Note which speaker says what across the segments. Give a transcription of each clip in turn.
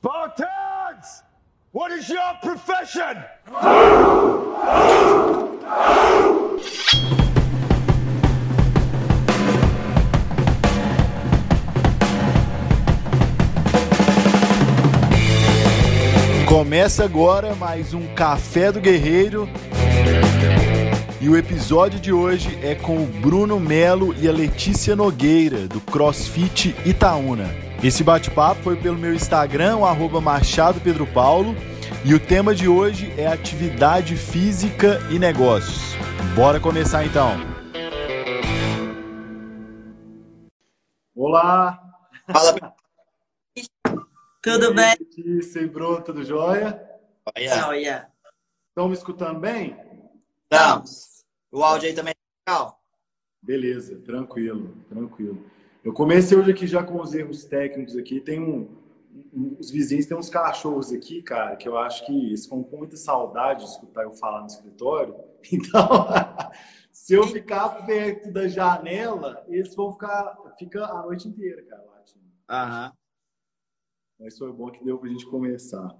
Speaker 1: Spartans! What is your profession?
Speaker 2: Começa agora mais um Café do Guerreiro. E o episódio de hoje é com o Bruno Melo e a Letícia Nogueira, do CrossFit Itaúna. Esse bate-papo foi pelo meu Instagram, o arroba Machado Pedro Paulo, e o tema de hoje é atividade física e negócios. Bora começar então. Olá!
Speaker 3: Fala,
Speaker 4: Tudo bem?
Speaker 2: Letícia e Bruno, tudo jóia?
Speaker 3: Olha,
Speaker 4: Olha.
Speaker 2: Estão me escutando bem?
Speaker 3: estamos. O áudio aí também é legal.
Speaker 2: Beleza, tranquilo, tranquilo. Eu comecei hoje aqui já com os erros técnicos aqui. Tem um, um- os vizinhos têm uns cachorros aqui, cara, que eu acho que eles ficam com muita saudade de escutar eu falar no escritório. Então, se eu ficar perto da janela, eles vão ficar fica a noite inteira, cara, latindo.
Speaker 3: Aham.
Speaker 2: Mas foi bom que deu pra gente começar.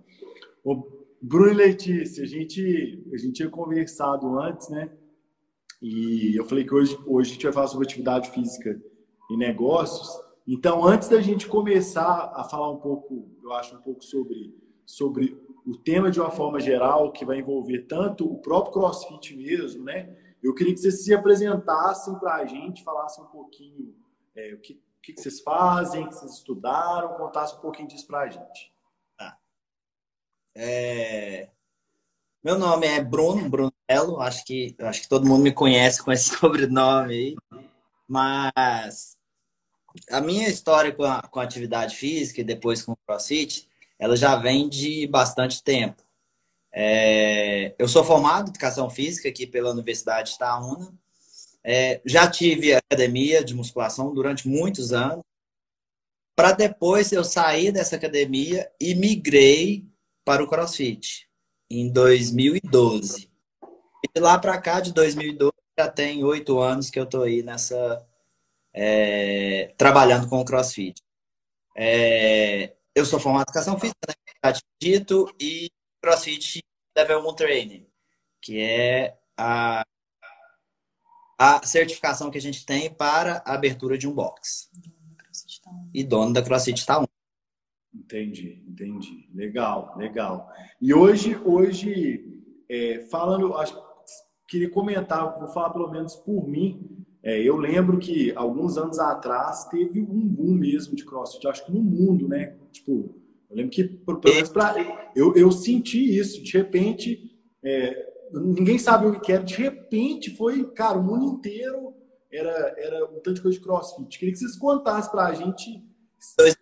Speaker 2: Ô, Bruno e Letícia, a gente, a gente tinha conversado antes, né? E eu falei que hoje, hoje a gente vai falar sobre atividade física e negócios. Então, antes da gente começar a falar um pouco, eu acho um pouco sobre, sobre o tema de uma forma geral, que vai envolver tanto o próprio CrossFit mesmo, né? Eu queria que vocês se apresentassem para a gente, falassem um pouquinho é, o que, que vocês fazem, o que vocês estudaram, contassem um pouquinho disso para a gente.
Speaker 3: É, Meu nome é Bruno, Melo. Acho que, acho que todo mundo me conhece com esse sobrenome aí. Mas a minha história com a, com a atividade física e depois com o CrossFit, ela já vem de bastante tempo. É, Eu sou formado em Educação Física aqui pela Universidade de Itaúna. É, já tive academia de musculação durante muitos anos. Para depois eu sair dessa academia e migrei para o CrossFit em 2012. E de lá para cá, de 2012, já tem oito anos que eu estou aí nessa. É, trabalhando com o CrossFit. É, eu sou formado em educação física, né? Já tinha dito, e CrossFit Level 1 Training, que é a, a certificação que a gente tem para a abertura de um box. E dono da CrossFit tá um.
Speaker 2: Entendi, entendi. Legal, legal. E hoje, hoje é, falando, acho, queria comentar, vou falar pelo menos por mim. É, eu lembro que alguns anos atrás teve um boom mesmo de CrossFit, acho que no mundo, né? Tipo, eu lembro que, pelo menos pra, eu, eu senti isso. De repente, é, ninguém sabia o que era. De repente, foi, cara, o mundo inteiro era, era um tanto de coisa de CrossFit. Queria que vocês contassem pra gente,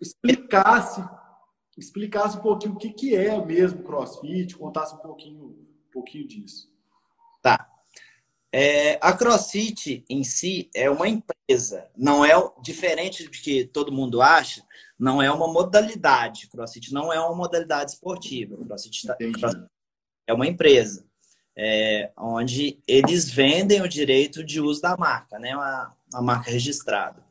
Speaker 2: explicasse, explicasse um pouquinho o que, que é mesmo CrossFit, contasse um pouquinho, um pouquinho disso.
Speaker 3: É, a CrossFit em si é uma empresa, não é diferente do que todo mundo acha, não é uma modalidade. CrossFit não é uma modalidade esportiva. CrossFit tá-. CrossFit é uma empresa, é, onde eles vendem o direito de uso da marca, né? Uma, uma marca registrada.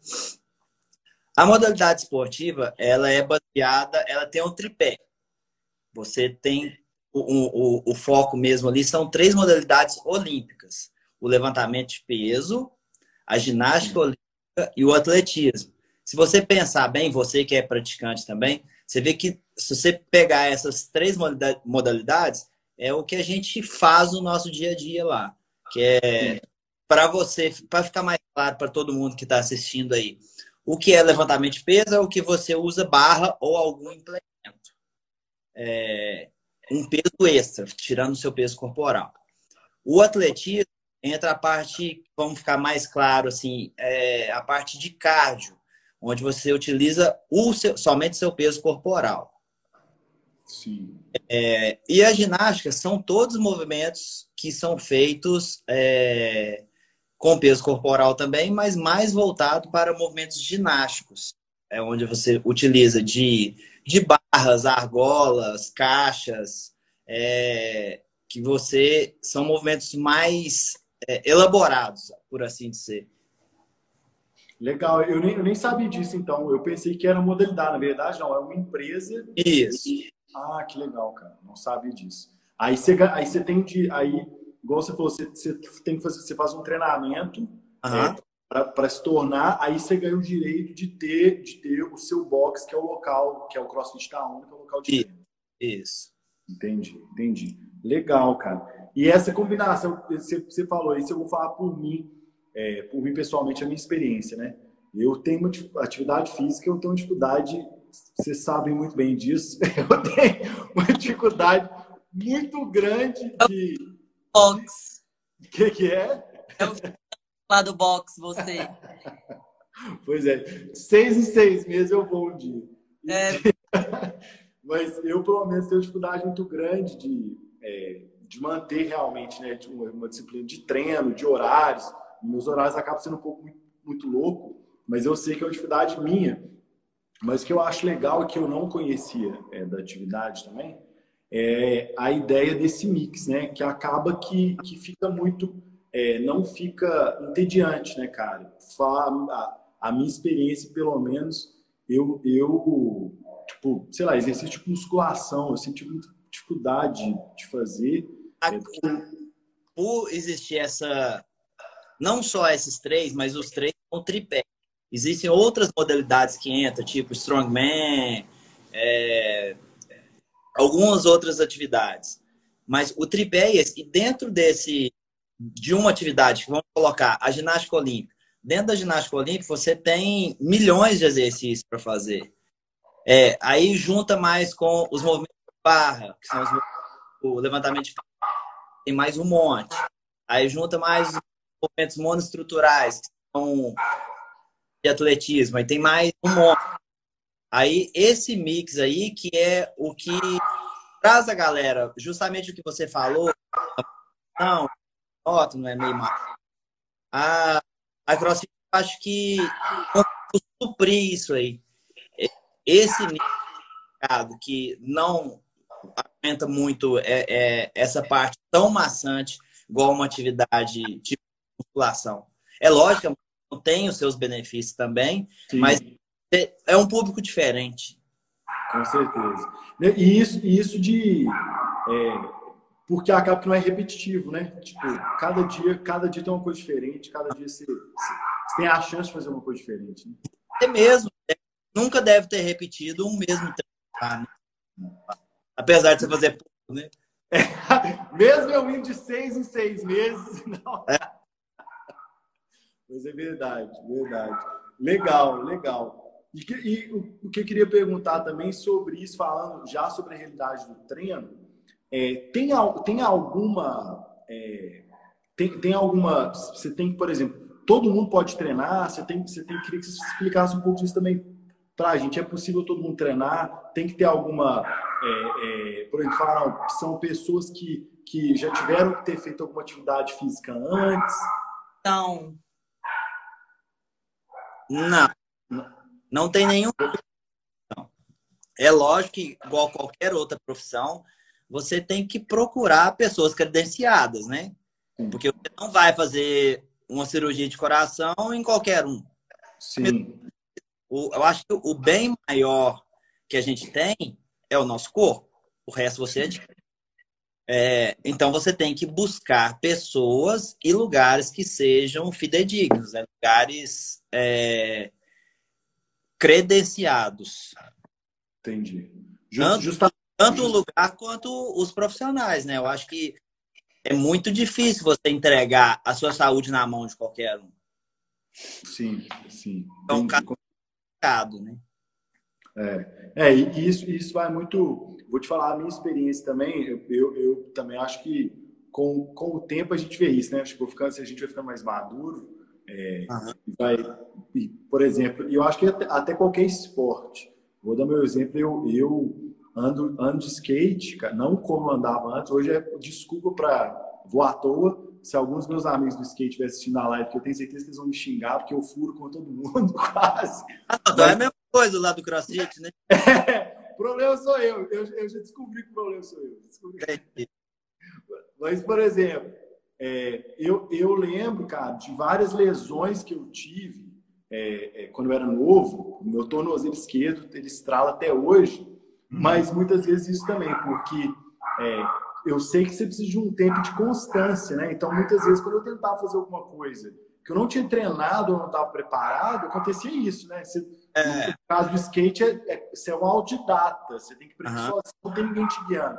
Speaker 3: A modalidade esportiva, ela é baseada, ela tem um tripé. Você tem o, o, o foco mesmo ali, são três modalidades olímpicas. O levantamento de peso, a ginástica olímpica e o atletismo. Se você pensar bem, você que é praticante também, você vê que se você pegar essas três modalidade- modalidades, é o que a gente faz no nosso dia a dia lá. Que é para você, para ficar mais claro para todo mundo que está assistindo aí, o que é levantamento de peso é o que você usa barra ou algum implemento. É, um peso extra, tirando o seu peso corporal. O atletismo entra a parte, vamos ficar mais claro assim, é, a parte de cardio, onde você utiliza o seu, somente seu peso corporal.
Speaker 2: Sim.
Speaker 3: É, e a ginástica são todos movimentos que são feitos é, com peso corporal também, mas mais voltado para movimentos ginásticos. É onde você utiliza de, de barras, argolas, caixas, é, que você são movimentos mais é, elaborados, por assim dizer.
Speaker 2: Legal, eu nem, eu nem sabia disso então. Eu pensei que era modalidade, na verdade, não, é uma empresa.
Speaker 3: Isso.
Speaker 2: Ah, que legal, cara. Não sabia disso. Aí você, aí você tem de. Aí, igual você falou, você, você tem que fazer, você faz um treinamento
Speaker 3: Uhum.
Speaker 2: é, para se tornar, aí você ganha o direito de ter, de ter o seu box, que é o local, que é o CrossFit Town, que é o local de treino.
Speaker 3: Isso.
Speaker 2: Entendi, entendi. Legal, cara. E essa combinação, você, você falou isso, eu vou falar por mim, é, por mim pessoalmente, a minha experiência, né? Eu tenho uma atividade física, eu tenho uma dificuldade, vocês sabem muito bem disso, eu tenho uma dificuldade muito grande de.
Speaker 4: Box.
Speaker 2: O que, que é?
Speaker 4: Lá do box, você.
Speaker 2: Pois é, seis em seis meses eu vou um dia.
Speaker 4: É,
Speaker 2: Mas eu, pelo menos, tenho dificuldade muito grande de, é, de manter realmente né, uma, disciplina de treino, de horários. Meus horários acabam sendo um pouco muito, muito louco, mas eu sei que é uma dificuldade minha. Mas o que eu acho legal que eu não conhecia é, da atividade também é a ideia desse mix, né? Que acaba que, que fica muito. é, não fica entediante, né, cara? A, a minha experiência, pelo menos, eu, eu tipo, sei lá, exercício de musculação, eu senti muita dificuldade de fazer.
Speaker 3: A-
Speaker 2: É,
Speaker 3: Por existir essa. Não só esses três, mas os três são tripé. Existem outras modalidades que entram, tipo strongman, é, algumas outras atividades. Mas o tripé é esse. E dentro desse, de uma atividade, que vamos colocar a ginástica olímpica. Dentro da ginástica olímpica, você tem milhões de exercícios para fazer. É, aí junta mais com os movimentos barra, que são os, o levantamento de tem mais um monte. Aí junta mais os movimentos monoestruturais, que são de atletismo, aí tem mais um monte. Aí esse mix aí que é o que traz a galera, justamente o que você falou, não, nota, não é meio mal. A, a CrossFit, eu acho que suprir isso aí. Esse mercado que não aumenta muito é, é, essa parte tão maçante igual uma atividade de musculação. É lógico tem os seus benefícios também,
Speaker 2: Sim,
Speaker 3: mas é um público diferente.
Speaker 2: com certeza. E isso, e isso de. é, porque acaba que não é repetitivo, né? Tipo, cada dia, cada dia tem uma coisa diferente, cada dia você, você tem a chance de fazer uma coisa diferente. Né?
Speaker 3: É mesmo. é, nunca deve ter repetido um mesmo treino. tá? Apesar de você fazer pouco, né?
Speaker 2: Mesmo eu indo de seis em seis meses, não. Mas é verdade, verdade. Legal, legal. E, e o, o que eu queria perguntar também sobre isso, falando já sobre a realidade do treino, é, tem, tem alguma. é, tem, tem alguma. Você tem, por exemplo, todo mundo pode treinar, você tem, você tem queria que você explicasse um pouco disso também para a gente. É possível todo mundo treinar? Tem que ter alguma. É, é, por exemplo, falaram que são pessoas que, que já tiveram que ter feito alguma atividade física antes.
Speaker 4: então,
Speaker 3: Não. Não tem nenhum. Não. É lógico que, igual qualquer outra profissão, você tem que procurar pessoas credenciadas, né?
Speaker 2: Sim.
Speaker 3: Porque você não vai fazer uma cirurgia de coração em qualquer um.
Speaker 2: Sim,
Speaker 3: eu acho que o bem maior que a gente tem é o nosso corpo. O resto você adquire. É, então você tem que buscar pessoas e lugares que sejam fidedignos, né? lugares é, credenciados.
Speaker 2: entendi. Just, justa-
Speaker 3: Tanto o lugar quanto os profissionais, né? Eu acho que é muito difícil você entregar a sua saúde na mão de qualquer um.
Speaker 2: Sim, sim.
Speaker 3: Então,
Speaker 2: entendi.
Speaker 3: Complicado, né?
Speaker 2: É, e isso, isso vai muito. Vou te falar a minha experiência também. Eu, eu, eu também acho que com, com o tempo a gente vê isso, né? Tipo, ficando, se a gente vai ficando mais maduro, é, e vai, e, por exemplo, eu acho que até, até qualquer esporte. Vou dar meu exemplo. Eu, eu ando, ando de skate, cara, não como andava antes. Hoje é desculpa para vou à toa. Se alguns dos meus amigos do skate estiverem assistindo a live, que eu tenho certeza que eles vão me xingar, porque eu furo com todo mundo, quase.
Speaker 3: Ah, então é a mesma coisa lá do CrossFit, né?
Speaker 2: o problema sou eu. eu. Eu já descobri que o problema sou eu. Descobri. Mas, por exemplo, é, eu, eu lembro, cara, de várias lesões que eu tive é, é, quando eu era novo, meu tornozelo esquerdo ele estrala até hoje, mas muitas vezes isso também, porque é, eu sei que você precisa de um tempo de constância, né? Então, muitas vezes, quando eu tentava fazer alguma coisa que eu não tinha treinado ou não estava preparado, acontecia isso, né? Você, é. No caso do skate, é, é, você é um autodidata, você tem que aprender uhum. sozinho, não tem ninguém te guiando.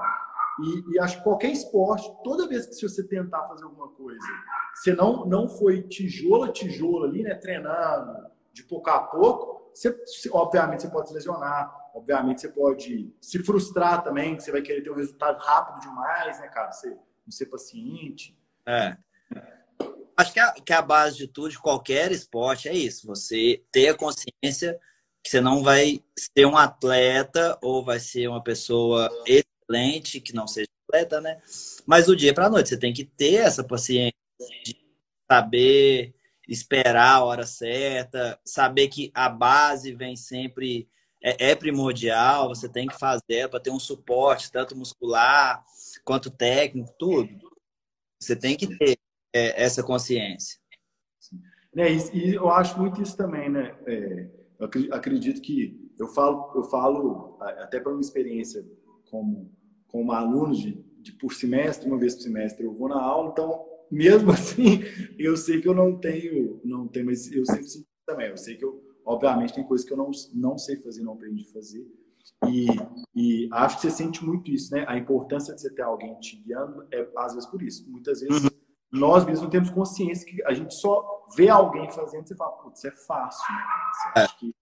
Speaker 2: E, e, acho que qualquer esporte, toda vez que se você tentar fazer alguma coisa, você não, não foi tijolo a tijolo ali, né? Treinando de pouco a pouco, você, obviamente você pode se lesionar, obviamente você pode se frustrar também, que você vai querer ter um resultado rápido demais, né, cara? Você não ser paciente.
Speaker 3: É. Acho que a, que a base de tudo, de qualquer esporte, é isso. Você ter a consciência que você não vai ser um atleta ou vai ser uma pessoa excelente, que não seja atleta, né? Mas do dia para a noite, você tem que ter essa paciência de saber esperar a hora certa, saber que a base vem sempre é, é primordial, você tem que fazer para ter um suporte tanto muscular quanto técnico, tudo. Você tem que ter é, essa consciência.
Speaker 2: É, e eu acho muito isso também, né? É, eu acredito que eu falo, eu falo até para uma experiência como como aluno de, de por semestre, uma vez por semestre eu vou na aula, então mesmo assim eu sei que eu não tenho, não tenho, mas eu sempre sinto também. Eu sei que eu, obviamente, tem coisas que eu não não sei fazer, não aprendi a fazer. E, e acho que você sente muito isso, né? A importância de você ter alguém te guiando é às vezes por isso. Muitas vezes uhum nós mesmos temos consciência que a gente só vê alguém fazendo e você fala, putz, é fácil, né? Você acha que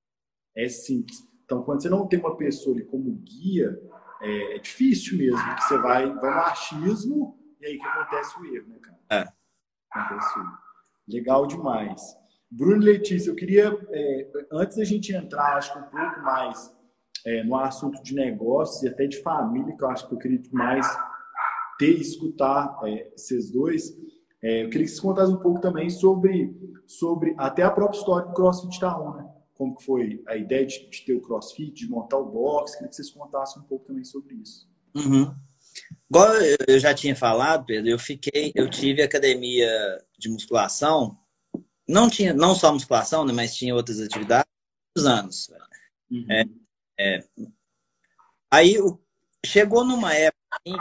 Speaker 2: é simples. Então, quando você não tem uma pessoa ali como guia, é, é difícil mesmo, que você vai, vai no achismo e aí que acontece o erro, né, cara?
Speaker 3: É.
Speaker 2: Acontece o erro. Legal demais. Bruno Letícia, eu queria, é, antes da gente entrar, acho que um pouco mais é, no assunto de negócios e até de família, que eu acho que eu queria mais ter e escutar é, esses dois, é, eu queria que você contasse um pouco também sobre, sobre até a própria história do CrossFit Town, né? Como foi a ideia de, de, ter o CrossFit, de montar o box, queria que vocês contassem um pouco também sobre isso.
Speaker 3: Uhum. Igual eu já tinha falado, Pedro, eu fiquei, eu tive academia de musculação, não tinha, não só musculação, né, mas tinha outras atividades, anos. Uhum. É, é, aí chegou numa época assim,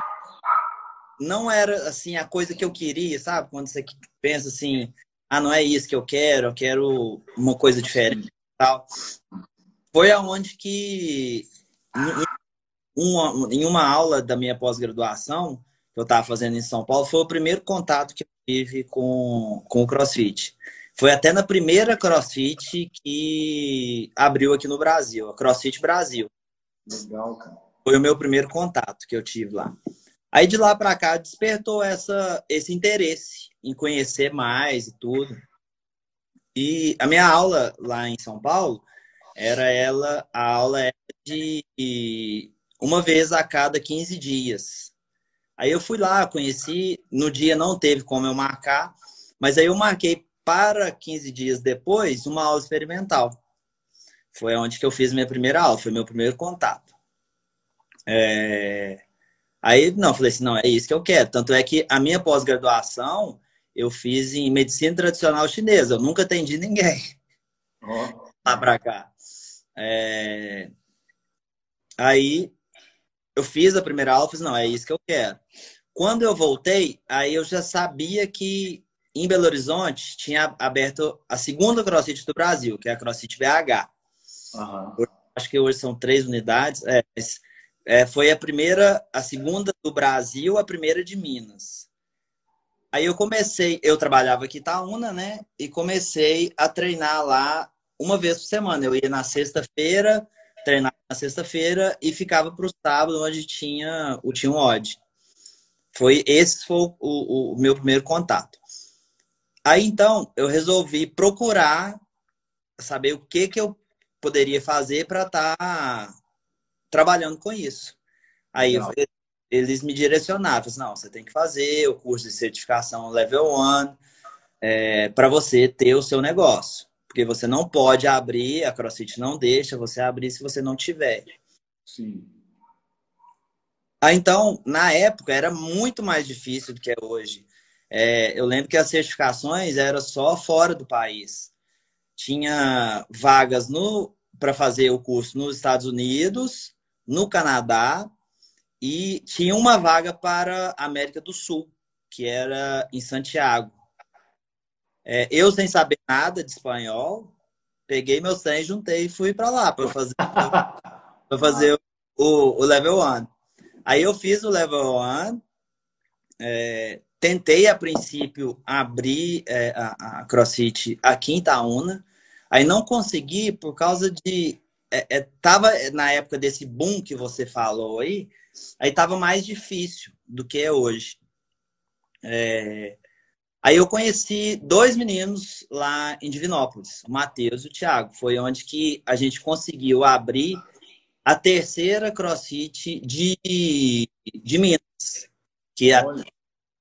Speaker 3: não era assim a coisa que eu queria, sabe? Quando você pensa assim, ah, não é isso que eu quero, eu quero uma coisa diferente, tal. Foi aonde que em uma, em uma aula da minha pós-graduação que eu estava fazendo em São Paulo, foi o primeiro contato que eu tive com, com o CrossFit. Foi até na primeira CrossFit que abriu aqui no Brasil, a CrossFit Brasil.
Speaker 2: Legal, cara.
Speaker 3: Foi o meu primeiro contato que eu tive lá. Aí de lá para cá despertou essa, esse interesse em conhecer mais e tudo. E a minha aula lá em São Paulo era ela, a aula era de uma vez a cada 15 dias. Aí eu fui lá, conheci, no dia não teve como eu marcar, mas aí eu marquei para 15 dias depois uma aula experimental. Foi onde que eu fiz minha primeira aula, foi meu primeiro contato. É... Aí, não, falei assim, não, é isso que eu quero. Tanto é que a minha pós-graduação eu fiz em medicina tradicional chinesa. Eu nunca atendi ninguém oh. lá pra cá. É... Aí eu fiz a primeira aula, fiz, não, é isso que eu quero. Quando eu voltei, aí eu já sabia que em Belo Horizonte tinha aberto a segunda CrossFit do Brasil, que é a CrossFit BH. Uhum. Acho que hoje são três unidades. É, mas é, foi a primeira, a segunda do Brasil, a primeira de Minas. Aí eu comecei, eu trabalhava aqui em Itaúna, né? E comecei a treinar lá uma vez por semana. Eu ia na sexta-feira, treinava na sexta-feira e ficava para o sábado, onde tinha o Team Odd. Foi esse foi o, o, o meu primeiro contato. Aí então eu resolvi procurar saber o que que eu poderia fazer para estar tá trabalhando com isso. Aí eu, eles me direcionaram, assim, não, você tem que fazer o curso de certificação Level 1 é, para você ter o seu negócio. Porque você não pode abrir, a CrossFit não deixa você abrir se você não tiver.
Speaker 2: Sim.
Speaker 3: Ah, então, na época, era muito mais difícil do que é hoje. É, eu lembro que as certificações eram só fora do país. tinha vagas no para fazer o curso nos Estados Unidos, no Canadá e tinha uma vaga para a América do Sul, que era em Santiago. É, eu sem saber nada de espanhol, peguei meu 100, juntei e fui para lá para fazer para fazer o, o level 1. Aí eu fiz o level 1, é, tentei a princípio abrir é, a, a CrossFit aqui em Itaúna, aí não consegui por causa de é, é, tava na época desse boom que você falou aí, aí tava mais difícil do que é hoje. É, aí eu conheci dois meninos lá em Divinópolis, o Matheus e o Thiago. Foi onde que a gente conseguiu abrir a terceira CrossFit de, de Minas, que a,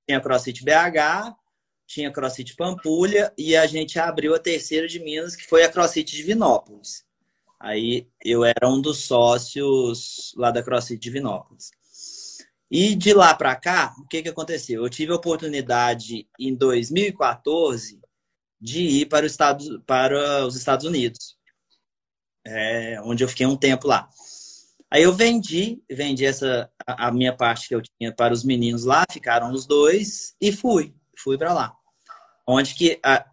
Speaker 3: tinha CrossFit BH, tinha CrossFit Pampulha e a gente abriu a terceira de Minas, que foi a CrossFit Divinópolis. Aí eu era um dos sócios lá da CrossFit Divinópolis. E de lá para cá, o que, que aconteceu? Eu tive a oportunidade em 2014 de ir para, Estado, para os Estados Unidos, é, onde eu fiquei um tempo lá. Aí eu vendi, vendi essa a, a minha parte que eu tinha para os meninos lá, ficaram os dois e fui, fui para lá. Onde que a,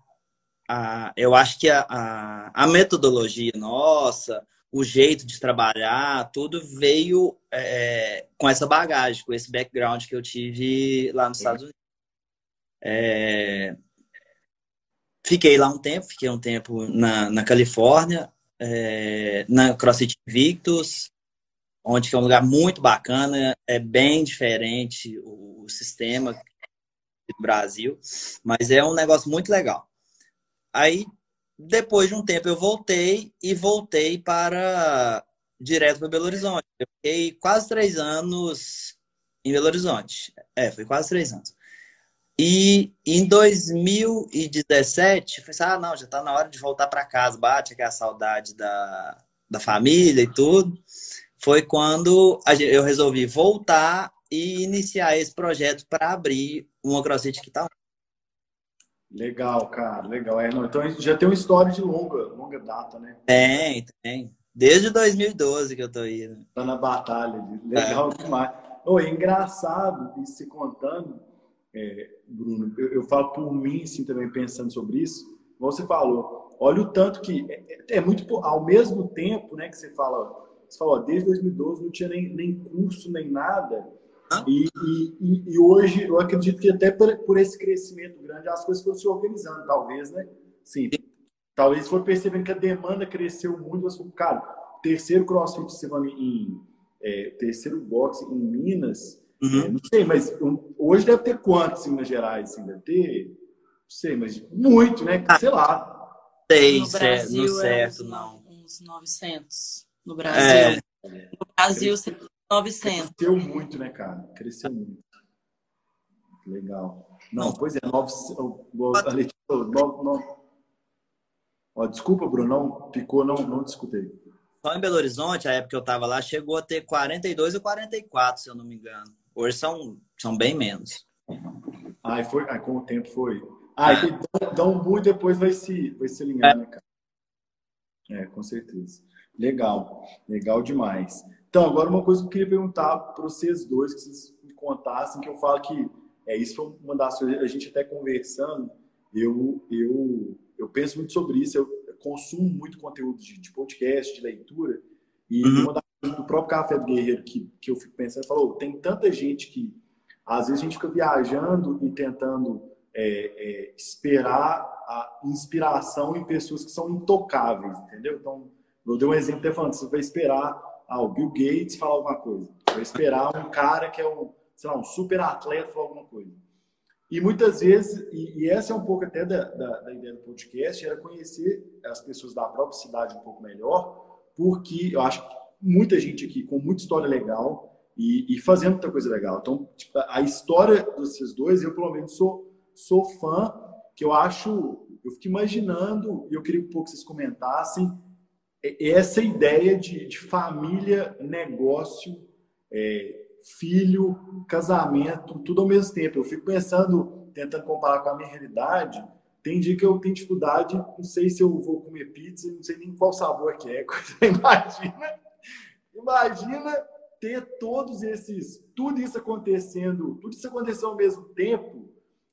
Speaker 3: a, eu acho que a, a, a, metodologia nossa, o jeito de trabalhar, tudo veio é, com essa bagagem, com esse background que eu tive lá nos Estados Unidos. É, fiquei lá um tempo, fiquei um tempo na, na Califórnia, é, na CrossFit Victus, onde é um lugar muito bacana, é bem diferente o, o sistema do Brasil, mas é um negócio muito legal. Aí, depois de um tempo, eu voltei e voltei para direto para Belo Horizonte. Eu fiquei quase três anos em Belo Horizonte. É, foi quase três anos. E em 2017, eu falei assim, ah, não, já está na hora de voltar para casa, bate aquela saudade da, da família e tudo. Foi quando eu resolvi voltar e iniciar esse projeto para abrir uma CrossFit que está
Speaker 2: Legal, cara, legal. É, não, então já tem uma história de longa, longa data, né?
Speaker 3: Tem, tem. Desde 2012 que eu tô indo.
Speaker 2: Tá na batalha. Legal é. demais. Oh, é engraçado isso se contando, é, Bruno. Eu, eu, falo por mim, assim, também pensando sobre isso. Você falou, olha o tanto que é, é, é muito ao mesmo tempo, né, que você fala, você falou, desde 2012 não tinha nem, nem curso nem nada. E, e, e, hoje, eu acredito que até por, por, esse crescimento grande, as coisas foram se organizando, talvez, né? Sim. Talvez for percebendo que a demanda cresceu muito. Mas, cara, terceiro CrossFit semana em é, terceiro boxe em Minas, uhum. é, não sei, mas um, hoje deve ter quantos em Minas Gerais? Assim, deve ter, não sei, mas muito, né?
Speaker 3: Ah,
Speaker 2: sei lá.
Speaker 4: Sei, no Brasil, certo, é uns, não. Uns 900 no Brasil. É. No Brasil, 900.
Speaker 2: Cresceu muito, né, cara? Cresceu muito. Legal. Não, pois é, 900. Ó, desculpa, Bruno, não ficou, não, não discutei.
Speaker 3: Só em Belo Horizonte, a época que eu estava lá, chegou a ter 42 ou 44, se eu não me engano. Hoje são, são bem menos.
Speaker 2: Ah, foi, ah, com o tempo foi. Ah, é. então muito depois vai se, vai se alinhar, é. né, cara? É, com certeza. Legal, legal demais. Então, agora uma coisa que eu queria perguntar para vocês dois, que vocês me contassem, que eu falo que é isso foi uma das coisas, a gente até conversando, eu, eu, eu penso muito sobre isso, eu consumo muito conteúdo de, de podcast, de leitura, e uhum. uma das coisas do próprio Café do Guerreiro que, que eu fico pensando, falou, tem tanta gente que às vezes a gente fica viajando e tentando é, é, esperar a inspiração em pessoas que são intocáveis, entendeu? Então, eu dei um exemplo até falando, você vai esperar ah, o Bill Gates falar alguma coisa. Vai esperar um cara que é um, sei lá, um super atleta falar alguma coisa. E muitas vezes, e, e essa é um pouco até da, da, da, ideia do podcast, era conhecer as pessoas da própria cidade um pouco melhor, porque eu acho que muita gente aqui com muita história legal e, e fazendo muita coisa legal. Então, tipo, a história desses dois, eu pelo menos sou, sou fã, que eu acho, eu fico imaginando, e eu queria um pouco que vocês comentassem, essa ideia de, de família, negócio, é, filho, casamento, tudo ao mesmo tempo. Eu fico pensando, tentando comparar com a minha realidade, Tem dia que eu tenho dificuldade, não sei se eu vou comer pizza, não sei nem qual sabor que é. Imagina, imagina ter todos esses, tudo isso acontecendo, tudo isso acontecendo ao mesmo tempo.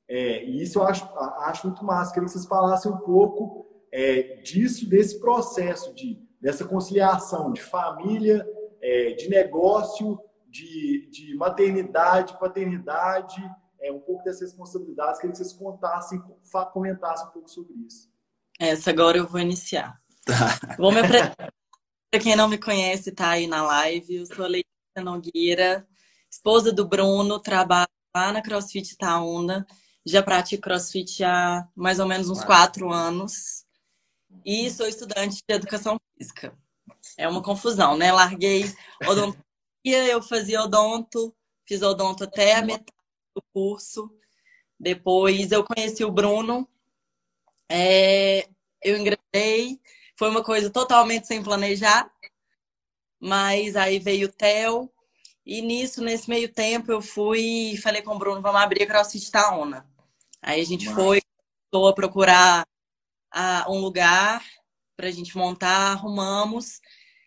Speaker 2: É, e isso eu acho, acho muito massa. Queria que vocês falassem um pouco é, disso, desse processo de dessa conciliação de família, é, de negócio, de, de maternidade, paternidade, é, um pouco dessas responsabilidades. Queria que vocês contassem, comentassem um pouco sobre isso.
Speaker 4: Essa agora eu vou iniciar. Tá. Vou me apresentar. Para quem não me conhece, tá aí na live. Eu sou a Letícia Nogueira, esposa do Bruno, trabalho lá na CrossFit Itaúna. Já pratico CrossFit há mais ou menos uns quatro anos. E sou estudante de educação física. É uma confusão, né? Larguei odontogia, eu fazia odonto, fiz odonto até a metade do curso. Depois eu conheci o Bruno, é, eu engravidei, foi uma coisa totalmente sem planejar, mas aí veio o Theo, e nisso, nesse meio tempo, eu fui e falei com o Bruno, vamos abrir a CrossFit Taona. Aí a gente Mas... foi, estou a procurar uh, um lugar para a gente montar, arrumamos.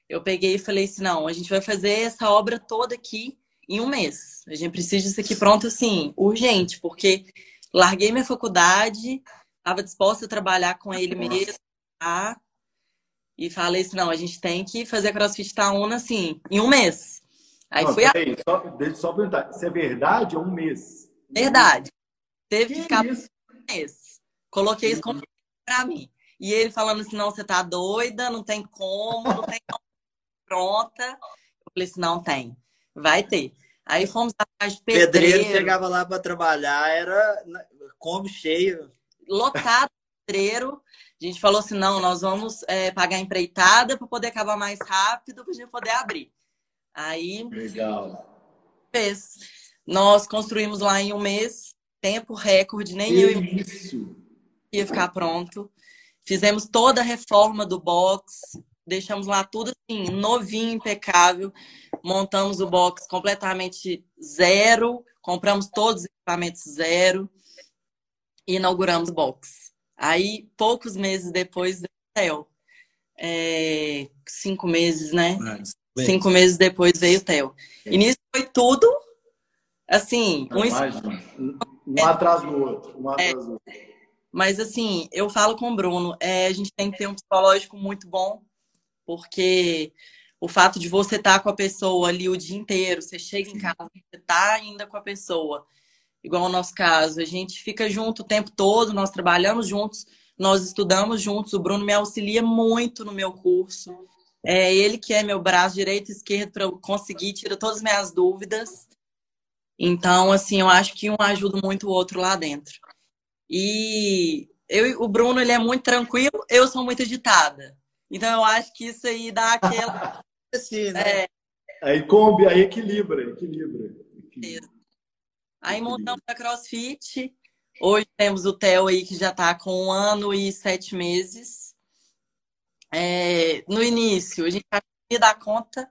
Speaker 4: Eu peguei e falei assim, não, a gente vai fazer essa obra toda aqui em um mês. A gente precisa disso aqui pronto assim, urgente, porque larguei minha faculdade, estava disposta a trabalhar com ele mesmo, tá? E falei assim, não, a gente tem que fazer a CrossFit Taúna assim, em um mês.
Speaker 2: Aí não, fui a... só, deixa eu só perguntar, isso é verdade ou um mês?
Speaker 4: Verdade. Teve que, que ficar isso? um mês. Coloquei isso como para mim. E ele falando assim, não, você tá doida, não tem como, não tem como pronta. Eu falei assim, não tem, vai ter. Aí fomos atrás de pedreiro. Pedreiro
Speaker 3: chegava lá para trabalhar, era como cheio.
Speaker 4: Lotado pedreiro. A gente falou assim, não, nós vamos é, pagar empreitada para poder acabar mais rápido, para a gente poder abrir. Aí...
Speaker 2: Legal.
Speaker 4: Fez. Nós construímos lá em um mês, tempo recorde, nem eu
Speaker 2: isso.
Speaker 4: Ia ficar pronto. Fizemos toda a reforma do box, deixamos lá tudo assim, novinho, impecável. Montamos o box completamente zero, compramos todos os equipamentos zero e inauguramos o box. Aí, poucos meses depois, veio o Theo. É, cinco meses, né? É, cinco meses depois veio o Theo. E nisso foi tudo, assim...
Speaker 2: Um, um atrás do outro, um atrás do outro.
Speaker 4: Mas assim, eu falo com o Bruno, é, a gente tem que ter um psicológico muito bom, porque o fato de você estar tá com a pessoa ali o dia inteiro, você chega em casa, você está ainda com a pessoa, igual o nosso caso, a gente fica junto o tempo todo, nós trabalhamos juntos, nós estudamos juntos, o Bruno me auxilia muito no meu curso. É ele que é meu braço direito e esquerdo para eu conseguir tirar todas as minhas dúvidas. Então, assim, eu acho que um ajuda muito o outro lá dentro. E eu, o Bruno, ele é muito tranquilo, eu sou muito agitada. Então, eu acho que isso aí dá aquela...
Speaker 3: assim, né?
Speaker 2: É... Aí combi, aí equilibra, equilibra. equilibra.
Speaker 4: Aí montamos a CrossFit. Hoje temos o Theo aí, que já está com um ano e sete meses. É, no início, a gente ia dar conta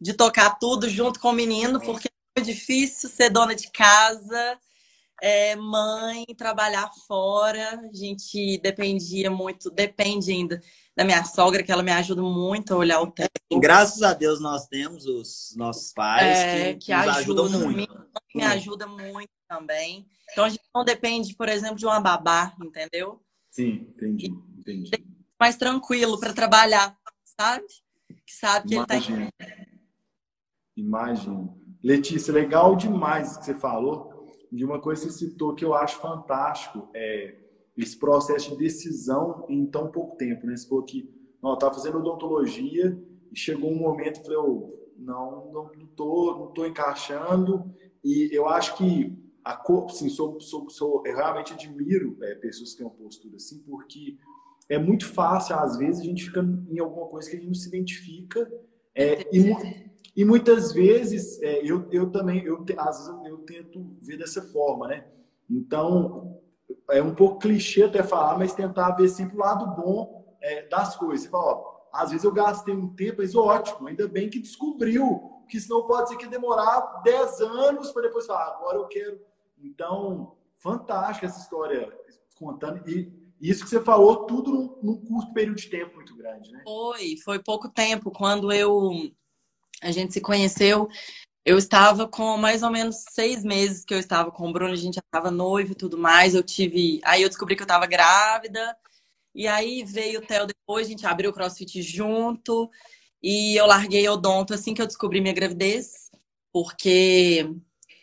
Speaker 4: de tocar tudo junto com o menino, porque é difícil ser dona de casa, é, mãe, trabalhar fora. A gente dependia muito, depende ainda da minha sogra, que ela me ajuda muito a olhar o tempo.
Speaker 3: Graças a Deus nós temos os nossos pais é, que, que nos ajudam, ajudam muito.
Speaker 4: Minha mãe me ajuda muito também. Então a gente não depende, por exemplo, de uma babá, entendeu?
Speaker 2: Sim, entendi, entendi.
Speaker 4: Mais tranquilo para trabalhar, sabe? Que sabe que
Speaker 2: Imagina.
Speaker 4: ele tá
Speaker 2: Imagina. Letícia, legal demais o que você falou. De uma coisa que você citou que eu acho fantástico, é esse processo de decisão em tão pouco tempo. Né? Você falou que não, estava fazendo odontologia e chegou um momento e falei, oh, não, não, não, tô, não tô encaixando. E eu acho que a cor, assim, sou, sou, sou, eu realmente admiro é, pessoas que têm uma postura assim, porque é muito fácil, às vezes, a gente fica em alguma coisa que a gente não se identifica. É, e, e muitas vezes, é, eu, eu também, eu, às vezes eu, tento ver dessa forma, né? Então, é um pouco clichê até falar, mas tentar ver sempre o lado bom é, das coisas. Você fala, ó, às vezes eu gastei um tempo, mas ótimo, ainda bem que descobriu, que senão pode ser que demorar 10 anos para depois falar, agora eu quero. Então, fantástica essa história contando. E Isso que você falou, tudo num, num, curto período de tempo muito grande, né?
Speaker 4: Foi, foi pouco tempo. Quando eu a gente se conheceu, eu estava com mais ou menos seis meses que eu estava com o Bruno, a gente já estava noivo e tudo mais. Eu tive. Aí eu descobri que eu estava grávida. E aí veio o Theo depois, a gente abriu o CrossFit junto. E eu larguei odonto assim que eu descobri minha gravidez, porque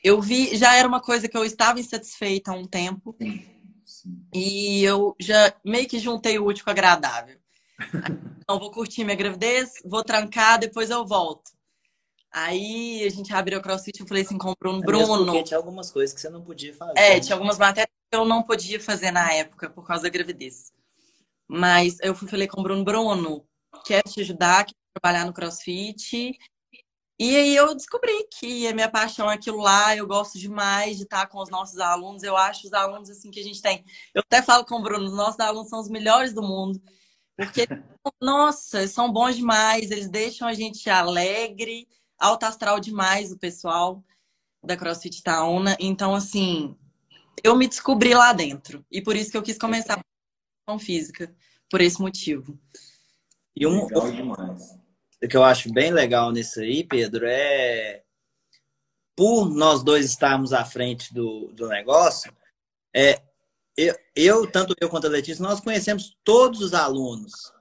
Speaker 4: eu vi, já era uma coisa que eu estava insatisfeita há um tempo. E eu já meio que juntei o útil com o agradável. Então, vou curtir minha gravidez, vou trancar, depois eu volto. Aí a gente abriu o CrossFit, eu falei assim, comprou um é Bruno.
Speaker 3: Porque tinha algumas coisas que você não podia fazer.
Speaker 4: É, né? tinha algumas matérias que eu não podia fazer na época por causa da gravidez. Mas eu fui falei com o Bruno, Bruno, quer te ajudar, quer trabalhar no CrossFit. E aí eu descobri que a minha paixão é aquilo lá, eu gosto demais de estar com os nossos alunos, eu acho os alunos assim que a gente tem. Eu até falo com o Bruno, os nossos alunos são os melhores do mundo. Porque, nossa, eles são bons demais, eles deixam a gente alegre, alto astral demais o pessoal da CrossFit Taona. Então, assim, eu me descobri lá dentro. E por isso que eu quis começar com física, por esse motivo.
Speaker 3: E um, Legal demais o que eu acho bem legal nisso aí, Pedro, é por nós dois estarmos à frente do, do negócio, é, eu, eu, tanto eu quanto a Letícia, nós conhecemos todos os alunos.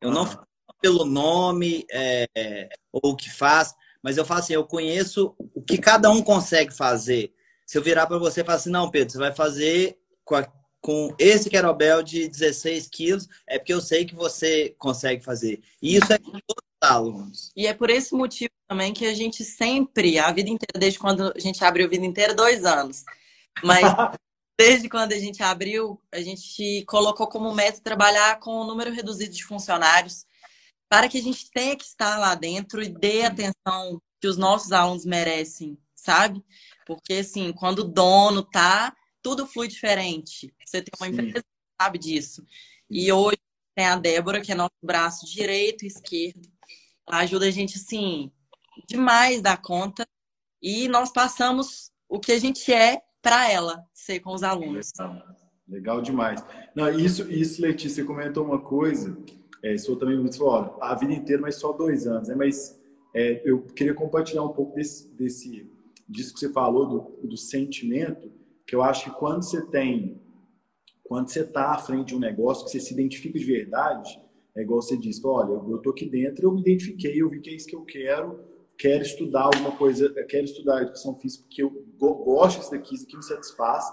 Speaker 3: Eu não falo pelo nome é, ou o que faz, mas eu falo assim, eu conheço o que cada um consegue fazer. Se eu virar para você e falar assim, não, Pedro, você vai fazer com, a, com esse kettlebell de 16 quilos, é porque eu sei que você consegue fazer. E isso é alunos.
Speaker 4: E é por esse motivo também que a gente sempre, a vida inteira, desde quando a gente abriu a vida inteira, dois anos. Mas desde quando a gente abriu, a gente colocou como meta trabalhar com um número reduzido de funcionários para que a gente tenha que estar lá dentro e dê a atenção que os nossos alunos merecem, sabe? Porque assim, quando o dono tá, tudo flui diferente. Você tem uma Sim. empresa que sabe disso. E hoje tem a Débora, que é nosso braço direito e esquerdo, ajuda a gente, assim, demais da conta. E nós passamos o que a gente é para ela ser com os alunos.
Speaker 2: Legal, Legal demais. Não, isso, isso, Letícia, comentou uma coisa, é, isso também muito falou, a vida inteira, mas só dois anos, né? Mas é, eu queria compartilhar um pouco desse, desse disso que você falou, do, do sentimento, que eu acho que quando você tem, quando você está à frente de um negócio, que você se identifica de verdade, é igual você disse, olha, eu estou aqui dentro, eu me identifiquei, eu vi que é isso que eu quero, quero estudar alguma coisa, quero estudar educação física porque eu gosto disso daqui, isso aqui me satisfaz.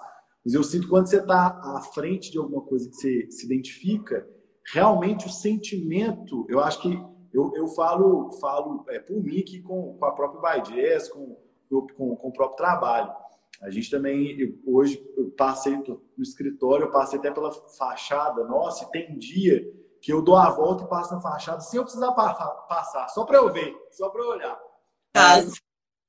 Speaker 2: Mas eu sinto quando você está à frente de alguma coisa que você se identifica, realmente o sentimento, eu acho que eu, eu falo, falo é, por mim aqui com, com a própria Baides, com, com, com o próprio trabalho. A gente também, eu, hoje, eu passei no escritório, eu passei até pela fachada, nossa, tem dia que eu dou a volta e passo na fachada sem eu precisar passar, só para eu ver, só para eu olhar. Mas,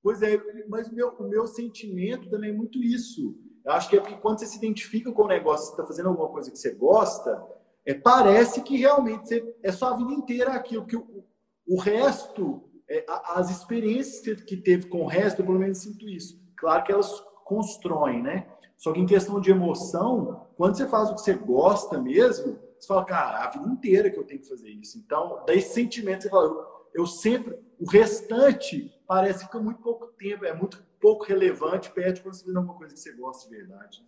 Speaker 2: pois é, mas o meu, o meu sentimento também é muito isso. Eu acho que é porque quando você se identifica com o negócio, você está fazendo alguma coisa que você gosta, é, parece que realmente você, é só a vida inteira aquilo, que o, o resto, é, as experiências que, teve com o resto, eu pelo menos sinto isso. Claro que elas constroem, né? Só que em questão de emoção, quando você faz o que você gosta mesmo, você fala, cara, a vida inteira que eu tenho que fazer isso. Então, daí sentimento, você fala, eu, eu sempre, o restante parece que fica muito pouco tempo, é muito pouco relevante perto quando você faz alguma coisa que você gosta de verdade.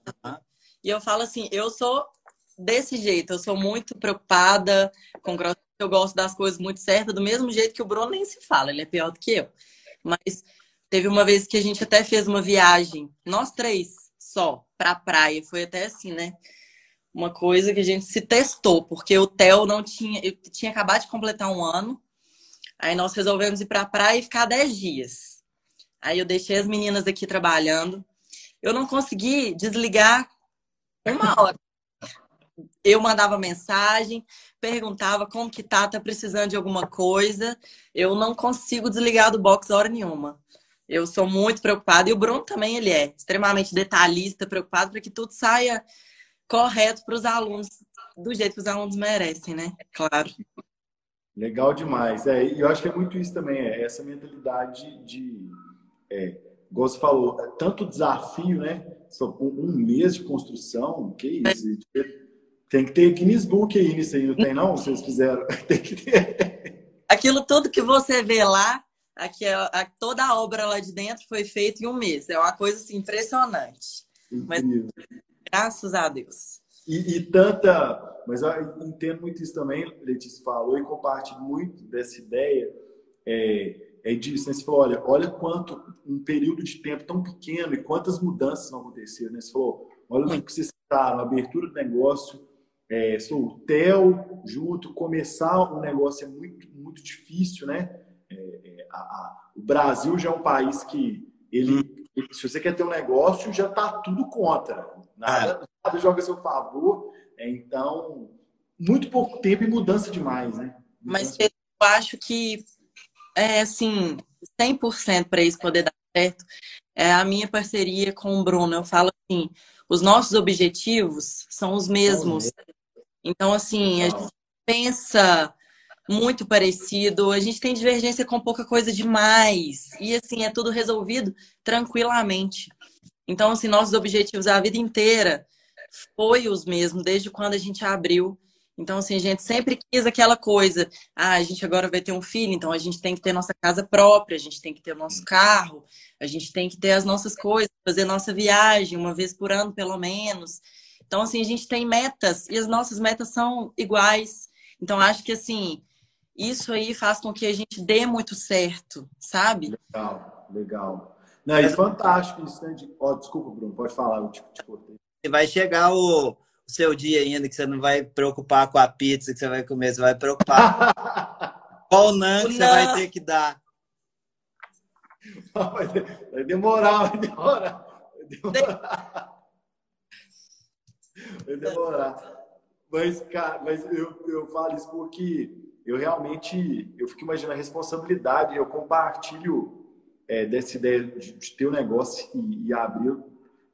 Speaker 4: E eu falo assim, eu sou desse jeito, eu sou muito preocupada com eu gosto das coisas muito certas, do mesmo jeito que o Bruno nem se fala, ele é pior do que eu. Mas teve uma vez que a gente até fez uma viagem, nós três só, pra praia, foi até assim, né? uma coisa que a gente se testou, porque o Theo não tinha, eu tinha acabado de completar um ano. Aí nós resolvemos ir para a praia e ficar 10 dias. Aí eu deixei as meninas aqui trabalhando. Eu não consegui desligar uma hora. Eu mandava mensagem, perguntava como que tá, tá precisando de alguma coisa. Eu não consigo desligar do box hora nenhuma. Eu sou muito preocupada e o Bruno também ele é extremamente detalhista, preocupado para que tudo saia correto para os alunos, do jeito que os alunos merecem, né? Claro.
Speaker 2: Legal demais. É, e eu acho que é muito isso também, é essa mentalidade de, é, igual você falou, é tanto desafio, né? Um mês de construção, que isso? Tem que ter Guinness Book aí nisso aí, não tem não? Vocês fizeram. Tem que ter.
Speaker 4: Aquilo tudo que você vê lá, aqui, é toda a obra lá de dentro foi feita em um mês. É uma coisa assim, impressionante. Mas, graças a Deus.
Speaker 2: E, e, tanta. Mas eu entendo muito isso também, Letícia falou, e compartilho muito dessa ideia. É, é disso, né? Você falou, olha, olha quanto um período de tempo tão pequeno e quantas mudanças vão acontecer, né? Você falou, olha o que vocês citaram, abertura do negócio, é, o TEL junto, começar um negócio é muito, muito difícil, né? É, é, a, a, o Brasil já é um país que ele, se você quer ter um negócio, já está tudo contra. Nada, nada joga a seu favor. É, então, muito pouco tempo e mudança demais, né?
Speaker 4: Mudança... Mas eu acho que, é assim, 100% para isso poder dar certo, é a minha parceria com o Bruno. Eu falo assim, os nossos objetivos são os mesmos. Então, assim, a gente pensa muito parecido, a gente tem divergência com pouca coisa demais. E, assim, é tudo resolvido tranquilamente. Então, assim, nossos objetivos a vida inteira foi os mesmos, desde quando a gente abriu. Então, assim, a gente sempre quis aquela coisa. Ah, a gente agora vai ter um filho, então a gente tem que ter nossa casa própria, a gente tem que ter o nosso carro, a gente tem que ter as nossas coisas, fazer nossa viagem uma vez por ano, pelo menos. Então, assim, a gente tem metas e as nossas metas são iguais. Então, acho que, assim, isso aí faz com que a gente dê muito certo, sabe?
Speaker 2: Legal, legal. Não, é fantástico isso, né? Oh, desculpa, Bruno, pode falar, eu te, te cortei.
Speaker 3: Vai chegar o, o seu dia ainda que você não vai preocupar com a pizza que você vai comer, você vai preocupar qual não que você vai ter que dar.
Speaker 2: Vai demorar, vai demorar. Vai demorar. Vai demorar. Mas, cara, mas eu, eu falo isso porque eu realmente eu fico imaginando a responsabilidade, eu compartilho é, dessa ideia de, de, ter um negócio e, e, abrir.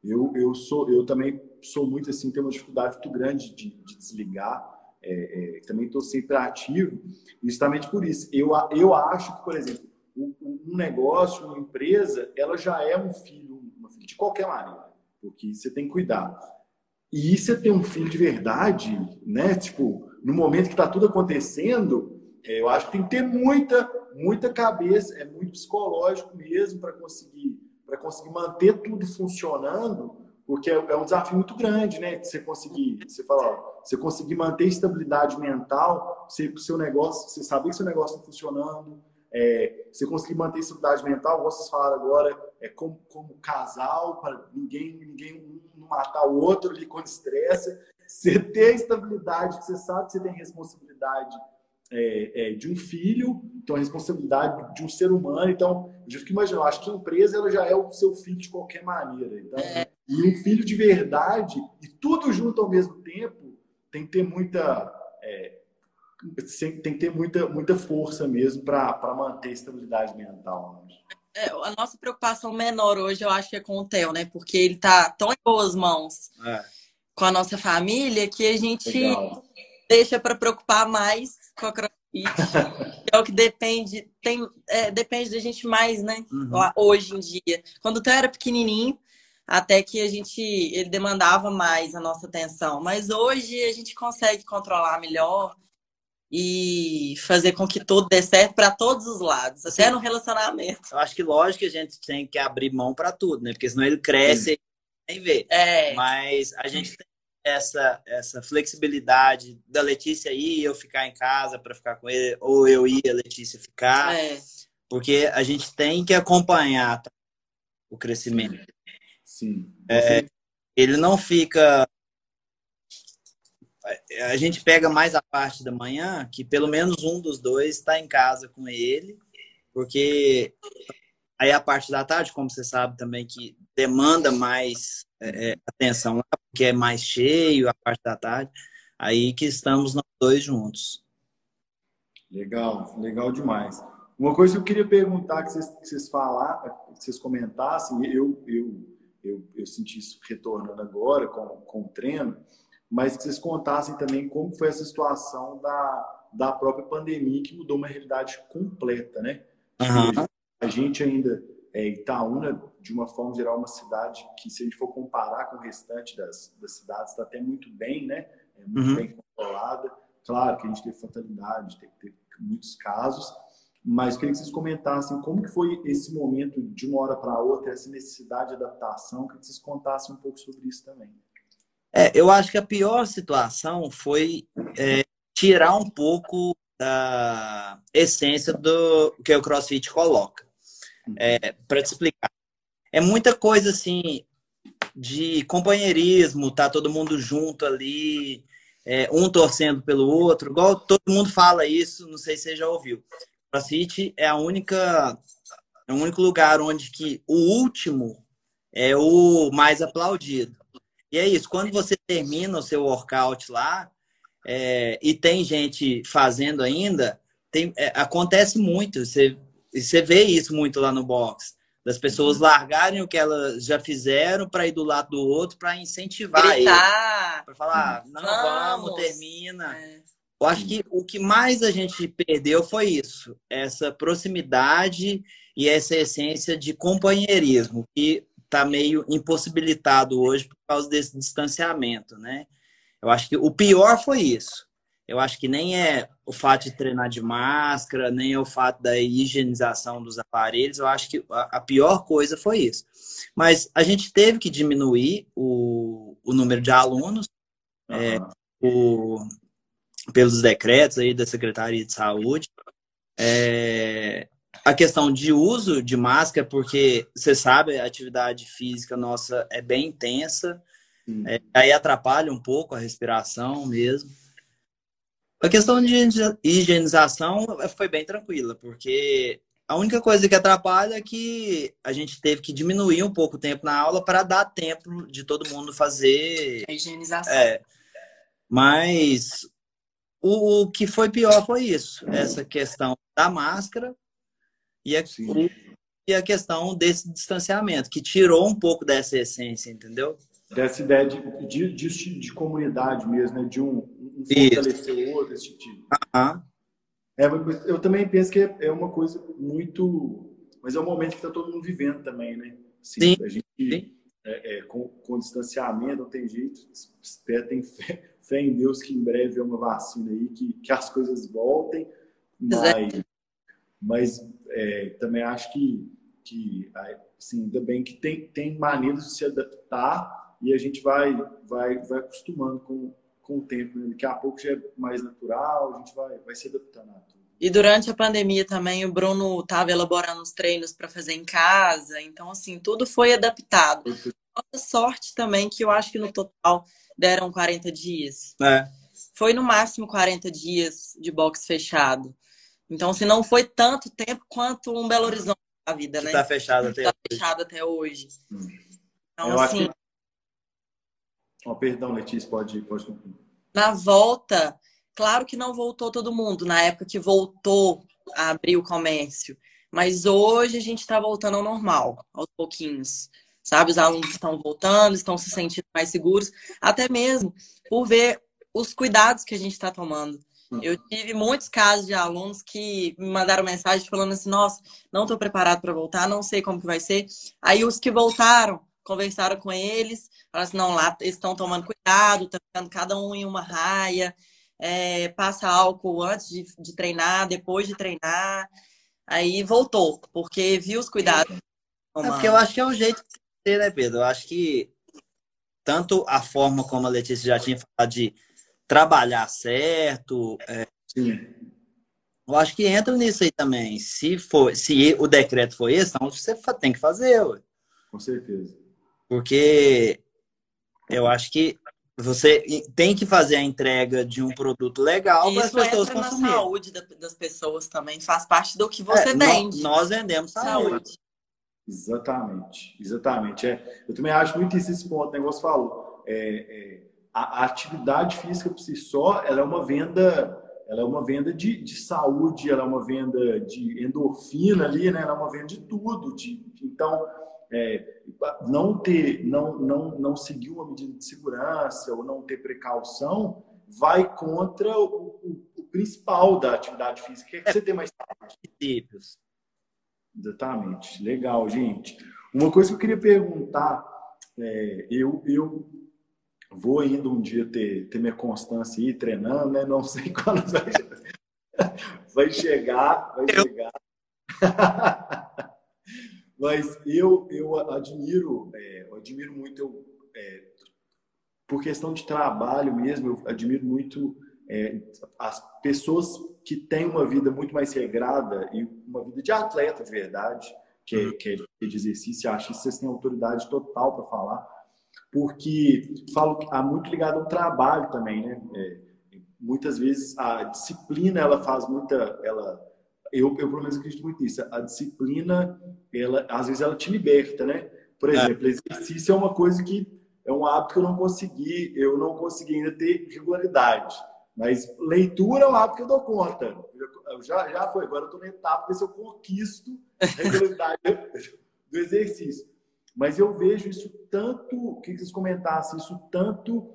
Speaker 2: Eu, eu, sou, eu também sou muito assim, tenho uma dificuldade muito grande de, de desligar. É, é, também estou sempre ativo, justamente por isso. Eu, eu acho que, por exemplo, um, um negócio, uma empresa, ela já é um filho, uma filha de qualquer maneira, porque você tem que cuidar. E você ter um filho de verdade, né? Tipo, no momento que está tudo acontecendo, é, eu acho que tem que ter muita, muita cabeça, é muito psicológico mesmo para conseguir, para conseguir manter tudo funcionando, porque é, é, um desafio muito grande, né? Você conseguir, você fala, você conseguir manter estabilidade mental, você, seu negócio, você saber que seu negócio está funcionando, é, você conseguir manter estabilidade mental, vocês falaram agora, é como, como casal, para ninguém, ninguém um matar o outro ali quando estressa. Você ter a estabilidade, você sabe que você tem responsabilidade é, é, de um filho, então a responsabilidade de um ser humano. Então, eu fico imaginando, acho que a empresa ela já é o seu filho de qualquer maneira. Então, é. e um filho de verdade, e tudo junto ao mesmo tempo, tem que ter muita. É, tem que ter muita, muita força mesmo para manter a estabilidade mental. Né?
Speaker 4: É, a nossa preocupação menor hoje, eu acho que é com o Theo, né? Porque ele tá tão em boas mãos é. com a nossa família que a gente Legal. deixa para preocupar mais com a CrossFit. que é o que depende, tem, é, depende da gente mais, né? Uhum. Hoje em dia. Quando o Theo era pequenininho, até que a gente ele demandava mais a nossa atenção. Mas hoje a gente consegue controlar melhor e fazer com que tudo dê certo para todos os lados, até Sim. no relacionamento.
Speaker 3: Eu acho que lógico que a gente tem que abrir mão para tudo, né? Porque senão ele cresce e nem vê.
Speaker 4: É.
Speaker 3: Mas a gente tem essa essa flexibilidade da Letícia ir e eu ficar em casa para ficar com ele ou eu ir a Letícia ficar. É. Porque a gente tem que acompanhar o crescimento.
Speaker 2: Sim.
Speaker 3: É, ele não fica a gente pega mais a parte da manhã, que pelo menos um dos dois está em casa com ele, porque aí a parte da tarde, como você sabe também, que demanda mais é, é, atenção lá, porque é mais cheio a parte da tarde, aí que estamos nós dois juntos.
Speaker 2: Legal, legal demais. Uma coisa que eu queria perguntar, que vocês, que vocês falaram, que vocês comentassem, eu, eu, eu, eu senti isso retornando agora com, com o treino, mas que vocês contassem também como foi essa situação da, da própria pandemia que mudou uma realidade completa, né? Uhum. A gente ainda, é, Itaúna, de uma forma geral, é uma cidade que, se a gente for comparar com o restante das, das cidades, está até muito bem, né? é muito uhum. bem controlada. Claro que a gente teve fatalidade, teve, teve muitos casos, mas queria que vocês comentassem como que foi esse momento de uma hora para outra, essa necessidade de adaptação, queria que vocês contassem um pouco sobre isso também.
Speaker 3: É, eu acho que a pior situação foi é, tirar um pouco da essência do que o CrossFit coloca. É, para te explicar. É muita coisa assim de companheirismo, tá todo mundo junto ali, é, um torcendo pelo outro, igual todo mundo fala isso, não sei se você já ouviu. CrossFit é a única é o único lugar onde que o último é o mais aplaudido. E é isso, quando você termina o seu workout lá, é, e tem gente fazendo ainda, tem, é, acontece muito. Você, você vê isso muito lá no box. Das pessoas uhum. largarem o que elas já fizeram para ir do lado do outro para incentivar
Speaker 4: Gritar.
Speaker 3: Para falar, não, vamos, vamos termina. É. Eu acho que o que mais a gente perdeu foi isso, essa proximidade e essa essência de companheirismo, que está meio impossibilitado hoje por causa desse distanciamento, né? Eu acho que o pior foi isso. Eu acho que nem é o fato de treinar de máscara, nem é o fato da higienização dos aparelhos. Eu acho que a pior coisa foi isso. Mas a gente teve que diminuir o, o número de alunos uhum. é, o, pelos decretos aí da Secretaria de Saúde. É, a questão de uso de máscara, porque você sabe, a atividade física nossa é bem intensa. É, aí atrapalha um pouco a respiração mesmo. A questão de higienização foi bem tranquila, porque a única coisa que atrapalha é que a gente teve que diminuir um pouco o tempo na aula para dar tempo de todo mundo fazer.
Speaker 4: A higienização.
Speaker 3: É. Mas o, que foi pior foi isso: essa questão da máscara e a, e a questão desse distanciamento, que tirou um pouco dessa essência, entendeu?
Speaker 2: dessa ideia de, de, de, de comunidade mesmo, né? De um, um fortalecer o outro, esse tipo de...
Speaker 3: Uhum.
Speaker 2: É, eu também penso que é uma coisa muito... Mas é um momento que está todo mundo vivendo também, né?
Speaker 3: Assim, Sim.
Speaker 2: A gente, é, é, com, com distanciamento, não tem jeito. Tem fé, fé, em Deus que em breve é uma vacina aí, que, que as coisas voltem. Mas, mas é, também acho que, que assim, ainda bem que tem, tem maneiras de se adaptar e a gente vai, vai, vai acostumando com, com o tempo. Né? Daqui a pouco já é mais natural, a gente vai, vai se adaptando a tudo.
Speaker 4: E durante a pandemia também o Bruno estava elaborando os treinos para fazer em casa, então assim, tudo foi adaptado. Nossa sorte também que eu acho que no total deram 40 dias.
Speaker 3: É.
Speaker 4: Foi no máximo 40 dias de box fechado. Então, se não foi tanto tempo quanto um Belo Horizonte da vida, né?
Speaker 3: Está fechado até
Speaker 4: tá hoje. fechado até hoje.
Speaker 2: Hum. Então, eu assim, Oh, perdão, Letícia, pode, pode
Speaker 4: Na volta, claro que não voltou todo mundo, na época que voltou a abrir o comércio. Mas hoje a gente está voltando ao normal, aos pouquinhos. Sabe, os alunos estão voltando, estão se sentindo mais seguros, até mesmo por ver os cuidados que a gente está tomando. Eu tive muitos casos de alunos que me mandaram mensagem falando assim: nossa, não estou preparado para voltar, não sei como que vai ser. Aí os que voltaram conversaram com eles, falaram assim, não, lá eles estão tomando cuidado, estão ficando cada um em uma raia, é, passa álcool antes de, de, treinar, depois de treinar. Aí voltou, porque viu os cuidados.
Speaker 3: É porque eu acho que é o jeito de ser, né, Pedro? Eu acho que tanto a forma como a Letícia já tinha falado de trabalhar certo. É, eu acho que entra nisso aí também. Se for, se o decreto for esse, então você tem que fazer. Ué.
Speaker 2: Com certeza.
Speaker 3: Porque eu acho que você tem que fazer a entrega de um produto legal para as pessoas consumirem.
Speaker 4: A saúde das pessoas também faz parte do que você é, vende.
Speaker 3: Nós, vendemos saúde. saúde.
Speaker 2: Exatamente, exatamente. É, eu também acho muito isso esse ponto, o negócio falou. É, é, a, a, atividade física por si só, ela é uma venda, ela é uma venda de, de saúde, ela é uma venda de endorfina ali, né? Ela é uma venda de tudo. De, então, é, não ter, não, não, não seguir uma medida de segurança ou não ter precaução vai contra o, o, o principal da atividade física, que é que você ter mais
Speaker 3: princípios.
Speaker 2: Exatamente. Legal, gente. Uma coisa que eu queria perguntar, é, eu, eu vou ainda um dia ter, ter minha constância aí treinando, né? Não sei quando vai, vai chegar, vai chegar. Mas eu, eu admiro, é, eu admiro muito, eu, é, por questão de trabalho mesmo, eu admiro muito é, as pessoas que têm uma vida muito mais regrada e uma vida de atleta de verdade, que é, que é de exercício, acho que vocês têm autoridade total para falar, porque falo que há muito ligado ao trabalho também, né? É, muitas vezes a disciplina ela faz muita, ela eu, eu pelo menos acredito muito nisso. A disciplina, ela, às vezes, ela te liberta, né? Por é. exemplo, é. exercício é uma coisa que é um hábito que eu não consegui, eu não consegui ainda ter regularidade. Mas leitura é um hábito que eu dou conta. Eu já, já foi, agora eu estou na etapa se eu conquisto a regularidade do exercício. Mas eu vejo isso tanto, que vocês comentassem, isso tanto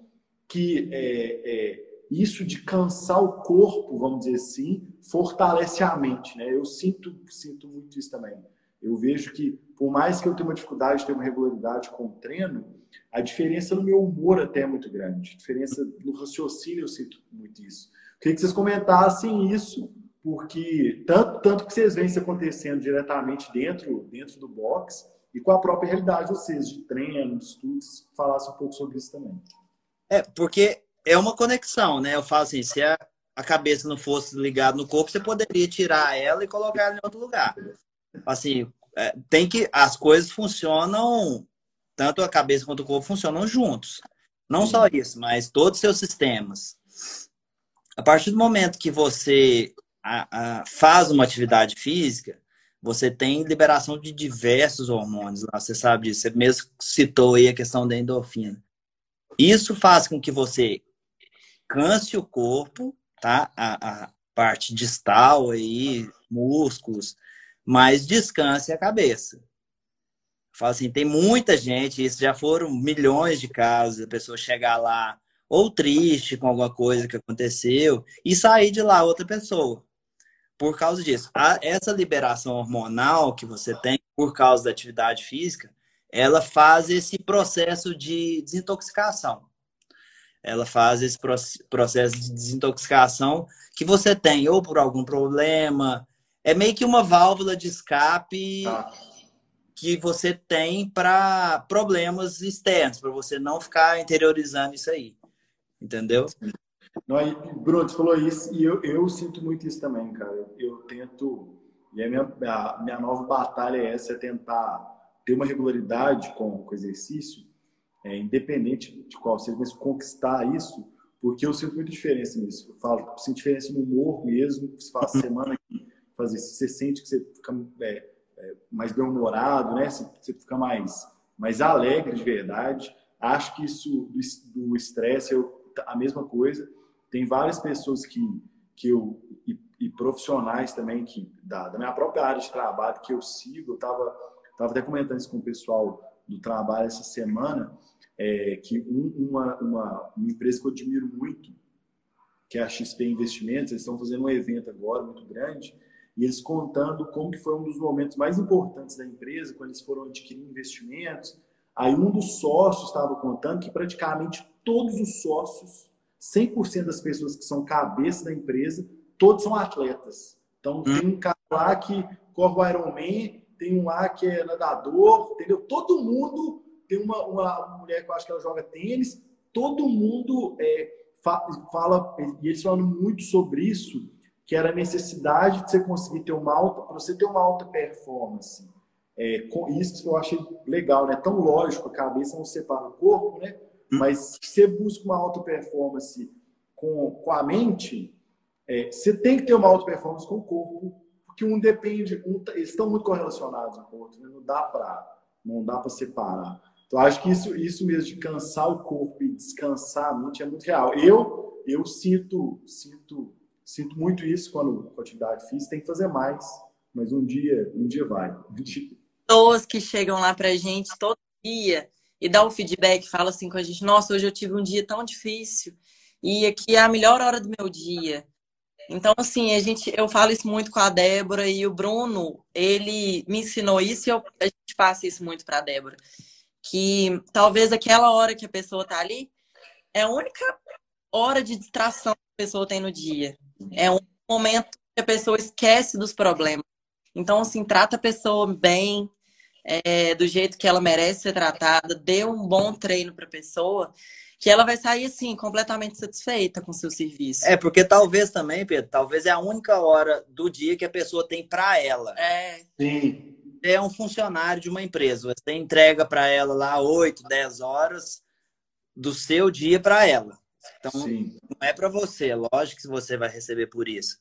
Speaker 2: que é, é, isso de cansar o corpo, vamos dizer assim, fortalece a mente, né? Eu sinto, sinto muito isso também. Eu vejo que, por mais que eu tenha uma dificuldade de ter uma regularidade com o treino, a diferença no meu humor até é muito grande. A diferença no raciocínio eu sinto muito isso. Queria que vocês comentassem isso, porque tanto, tanto que vocês veem isso acontecendo diretamente dentro, dentro do box e com a própria realidade de vocês, de treino, de estudos, falassem um pouco sobre isso também.
Speaker 3: É, porque é uma conexão, né? Eu falo assim, se a, a cabeça não fosse ligada no corpo, você poderia tirar ela e colocar ela em outro lugar. Assim, é, tem que as coisas funcionam tanto a cabeça quanto o corpo funcionam juntos. Não só isso, mas todos os seus sistemas. A partir do momento que você a, a, faz uma atividade física, você tem liberação de diversos hormônios lá, você sabe disso. Você mesmo citou aí a questão da endorfina. Isso faz com que você canse o corpo, tá? A, a parte distal aí, músculos, mas descanse a cabeça. Fala assim, tem muita gente, isso já foram milhões de casos, a pessoa chegar lá ou triste com alguma coisa que aconteceu e sair de lá outra pessoa. Por causa disso. A, essa liberação hormonal que você tem por causa da atividade física, ela faz esse processo de desintoxicação ela faz esse processo de desintoxicação que você tem ou por algum problema. É meio que uma válvula de escape tá. que você tem para problemas externos, para você não ficar interiorizando isso aí. Entendeu?
Speaker 2: Não, Bruno, você falou isso e eu, eu sinto muito isso também, cara. Eu, eu tento. E a minha, a minha nova batalha é essa: é tentar ter uma regularidade com, com o exercício é, independente de qual seja, mas conquistar isso, porque eu sinto muita diferença nisso. Eu falo, sinto diferença no humor mesmo, você faz uhum. semana que fazer, você sente que você fica é, é, mais bem-humorado, né? Você, você, fica mais, mais alegre de verdade. Acho que isso do estresse é a mesma coisa. Tem várias pessoas que, que eu, e, e profissionais também que da, da, minha própria área de trabalho que eu sigo, eu estava tava até comentando isso com o pessoal do trabalho essa semana, é, que um, uma, uma, uma, empresa que eu admiro muito, que é a XP Investimentos, eles estão fazendo um evento agora muito grande, e eles contando como que foi um dos momentos mais importantes da empresa, quando eles foram adquirir investimentos. Aí um dos sócios estava contando que praticamente todos os sócios, 100% das pessoas que são cabeça da empresa, todos são atletas. Então, hum. tem um cara lá que corre o Ironman, tem um lá que é nadador, entendeu? Todo mundo tem uma, uma mulher que eu acho que ela joga tênis, todo mundo é, fala, e eles falam muito sobre isso, que era a necessidade de você conseguir ter uma alta, para você ter uma alta performance. É, com isso que eu achei legal, né? Tão lógico, a cabeça não separa o corpo, né? Mas se você busca uma alta performance com, com a mente, é, você tem que ter uma alta performance com o corpo, porque um depende, um, eles estão muito correlacionados um com o outro, né? não dá para não dá para separar. Então, acho que isso, isso mesmo de cansar o corpo e descansar a mente é muito real. Eu, eu sinto, sinto, sinto muito isso quando com atividade física. Tem que fazer mais, mas um dia, um dia vai.
Speaker 4: Pessoas que chegam lá pra gente todo dia e dá o feedback, fala assim com a gente: Nossa, hoje eu tive um dia tão difícil e aqui é a melhor hora do meu dia. Então, assim, a gente, eu falo isso muito com a Débora e o Bruno, ele me ensinou isso e eu, a gente passa isso muito para a Débora que talvez aquela hora que a pessoa tá ali, é a única hora de distração que a pessoa tem no dia. É um momento que a pessoa esquece dos problemas. Então, assim, trata a pessoa bem, é, do jeito que ela merece ser tratada, dê um bom treino para a pessoa, que ela vai sair assim completamente satisfeita com o seu serviço.
Speaker 3: É porque talvez também, Pedro, talvez é a única hora do dia que a pessoa tem para ela.
Speaker 4: É.
Speaker 2: Sim.
Speaker 3: É um funcionário de uma empresa, você entrega para ela lá 8, 10 horas do seu dia para ela. Então, Sim. não é para você, é lógico que você vai receber por isso.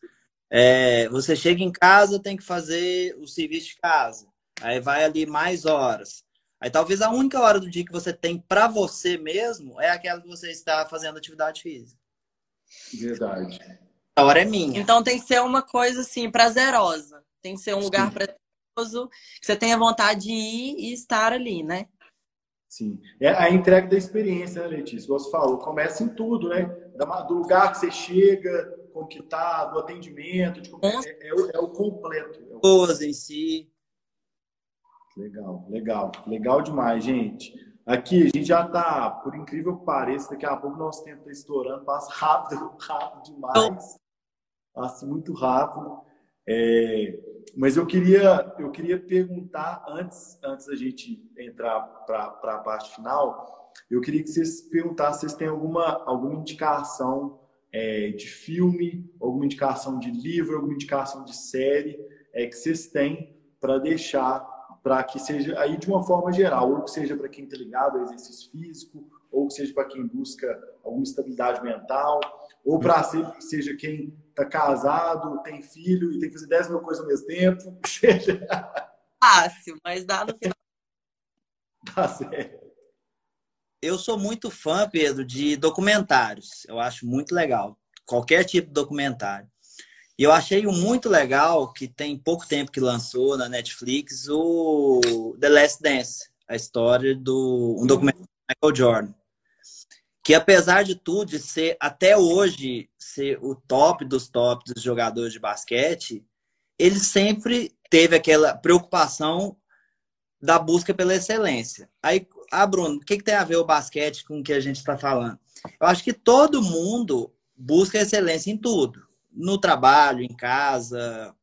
Speaker 3: É, você chega em casa, tem que fazer o serviço de casa. Aí vai ali mais horas. Aí talvez a única hora do dia que você tem para você mesmo é aquela que você está fazendo atividade física.
Speaker 2: Verdade.
Speaker 3: A hora é minha.
Speaker 4: Então tem que ser uma coisa assim prazerosa. Tem que ser um Sim. lugar prazeroso que você tenha vontade de ir e estar ali, né?
Speaker 2: Sim. É a entrega da experiência, né, Letícia? Você falou, começa em tudo, né? Do lugar que você chega, como que tá, do atendimento, de como... é, é, o, é, o, completo. É
Speaker 3: o... em si.
Speaker 2: Legal, legal, legal demais, gente. Aqui a gente já tá, por incrível que pareça, daqui a pouco nosso tempo está estourando, passa rápido, rápido demais, passa muito rápido. É, mas eu queria, eu queria perguntar antes, antes da gente entrar para a parte final, eu queria que vocês perguntassem se vocês têm alguma, alguma indicação é, de filme, alguma indicação de livro, alguma indicação de série é, que vocês têm para deixar para que seja aí de uma forma geral, ou que seja para quem está ligado ao exercício físico, ou que seja para quem busca alguma estabilidade mental, ou para seja quem está casado, tem filho e tem que fazer 10 mil coisas ao mesmo tempo. Seja...
Speaker 4: Fácil, mas dá no final.
Speaker 2: Tá certo.
Speaker 3: Eu sou muito fã, Pedro, de documentários. Eu acho muito legal. Qualquer tipo de documentário. E eu achei muito legal que tem pouco tempo que lançou na Netflix o The Last Dance, a história do um documentário do Michael Jordan. Que apesar de tudo, de ser até hoje ser o top dos tops dos jogadores de basquete, ele sempre teve aquela preocupação da busca pela excelência. Aí, ah, Bruno, o que, que tem a ver o basquete com o que a gente está falando? Eu acho que todo mundo busca excelência em tudo no trabalho, em casa,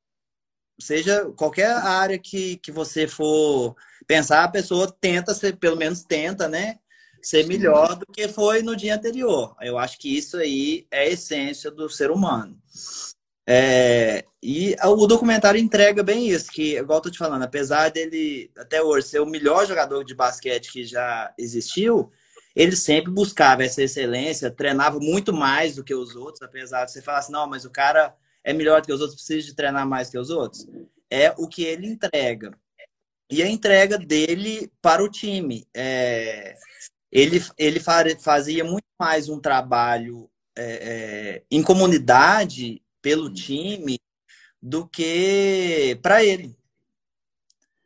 Speaker 3: seja qualquer área que, que você for pensar, a pessoa tenta ser, pelo menos tenta, né? Ser melhor do que foi no dia anterior. Eu acho que isso aí é a essência do ser humano. É, e o documentário entrega bem isso, que, igual eu tô te falando, apesar dele até hoje ser o melhor jogador de basquete que já existiu, ele sempre buscava essa excelência, treinava muito mais do que os outros, apesar de você falar assim, não, mas o cara é melhor do que os outros, precisa de treinar mais que os outros. É o que ele entrega. E a entrega dele para o time. É, ele, ele fazia muito mais um trabalho é, é, em comunidade pelo time do que para ele.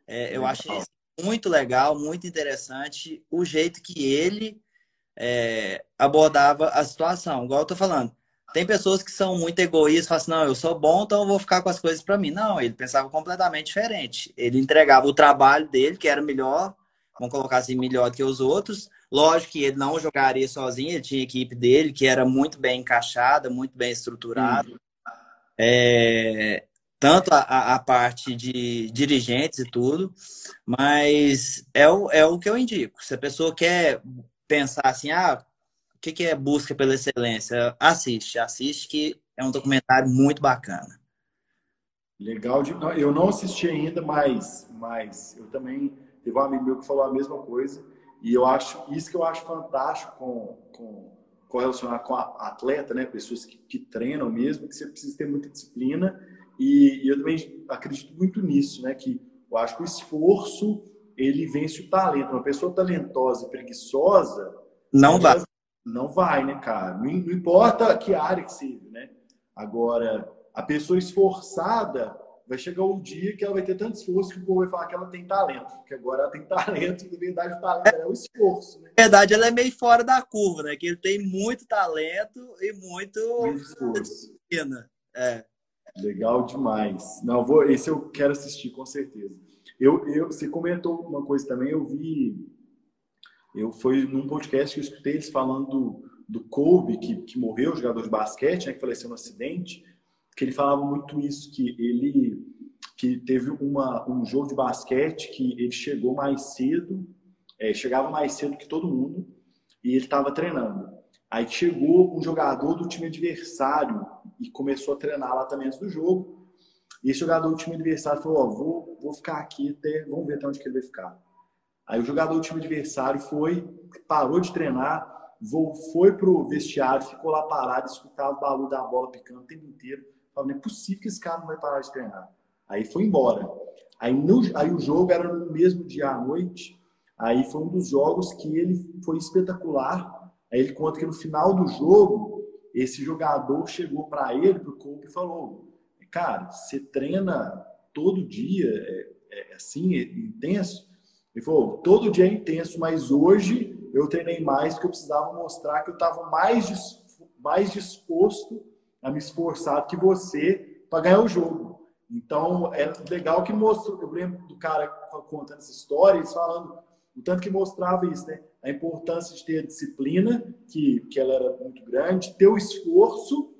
Speaker 3: É, eu achei muito legal, muito interessante o jeito que ele é, abordava a situação. Igual eu tô falando. Tem pessoas que são muito egoístas, falam assim, não, eu sou bom, então eu vou ficar com as coisas para mim. Não, ele pensava completamente diferente. Ele entregava o trabalho dele, que era melhor, vamos colocar assim, melhor que os outros. Lógico que ele não jogaria sozinho, ele tinha a equipe dele, que era muito bem encaixada, muito bem estruturada. É, tanto a, a, parte de dirigentes e tudo, mas é o, é o que eu indico. Se a pessoa quer pensar assim, ah, o que, que é busca pela excelência? Assiste, assiste que é um documentário muito bacana.
Speaker 2: Legal, de... eu não assisti ainda, mas, mas eu também teve um amigo meu que falou a mesma coisa e eu acho isso que eu acho fantástico com, com correlacionar com atleta, né, pessoas que, que treinam mesmo, que você precisa ter muita disciplina e, e, eu também acredito muito nisso, né? Que eu acho que o esforço ele vence o talento. Uma pessoa talentosa e preguiçosa
Speaker 3: não vai.
Speaker 2: Não vai, né, cara? Não, não importa que área que seja, né? Agora, a pessoa esforçada vai chegar um dia que ela vai ter tanto esforço que o povo vai falar que ela tem talento. Que agora ela tem talento, na verdade o talento é o esforço. Né?
Speaker 3: Na verdade, ela é meio fora da curva, né? Que ele tem muito talento e muito,
Speaker 2: muito esforço.
Speaker 3: É.
Speaker 2: Legal demais. Não, vou, esse eu quero assistir com certeza. Eu, eu, você comentou uma coisa também, eu vi, eu foi num podcast que eu escutei eles falando do, do Kobe, que, que morreu, jogador de basquete, né, que faleceu no acidente, que ele falava muito isso, que ele que teve uma, um jogo de basquete que ele chegou mais cedo, é, chegava mais cedo que todo mundo, e ele estava treinando. Aí chegou um jogador do time adversário e começou a treinar lá também antes do jogo. E esse jogador do time adversário falou: Ó, vou, vou ficar aqui até, vamos ver até onde que ele vai ficar. Aí o jogador do time adversário foi, parou de treinar, foi pro vestiário, ficou lá parado, escutava o barulho da bola picando o tempo inteiro. Falei, não é possível que esse cara não vai parar de treinar. Aí foi embora. Aí, no, aí o jogo era no mesmo dia à noite. Aí foi um dos jogos que ele foi espetacular. Aí ele conta que no final do jogo, esse jogador chegou para ele, pro Kobe, e falou: Cara, você treina todo dia, é, é assim, é intenso? Ele falou: Todo dia é intenso, mas hoje eu treinei mais porque eu precisava mostrar que eu estava mais, mais disposto a me esforçar que você para ganhar o jogo. Então, é legal que mostrou, eu lembro do cara contando essa história, e falando o tanto que mostrava isso, né? A importância de ter a disciplina, que, que ela era muito grande, ter o esforço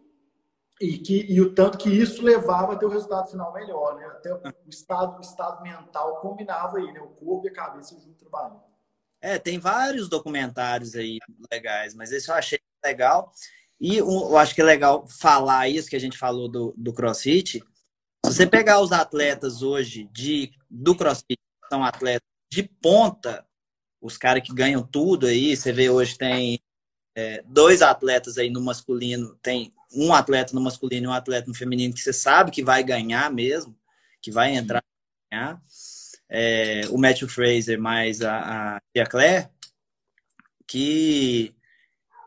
Speaker 2: e, que, e o tanto que isso levava a ter o resultado final melhor, né? Até o estado, o estado mental combinava aí, né? O corpo e a cabeça junto trabalhando.
Speaker 3: É, tem vários documentários aí legais, mas esse eu achei legal. E eu acho que é legal falar isso que a gente falou do, do CrossFit. Se você pegar os atletas hoje de, do CrossFit, são atletas de ponta, os caras que ganham tudo aí, você vê hoje tem é, dois atletas aí no masculino, tem um atleta no masculino e um atleta no feminino que você sabe que vai ganhar mesmo, que vai entrar ganhar. É, o Matthew Fraser mais a, a Tia Claire, que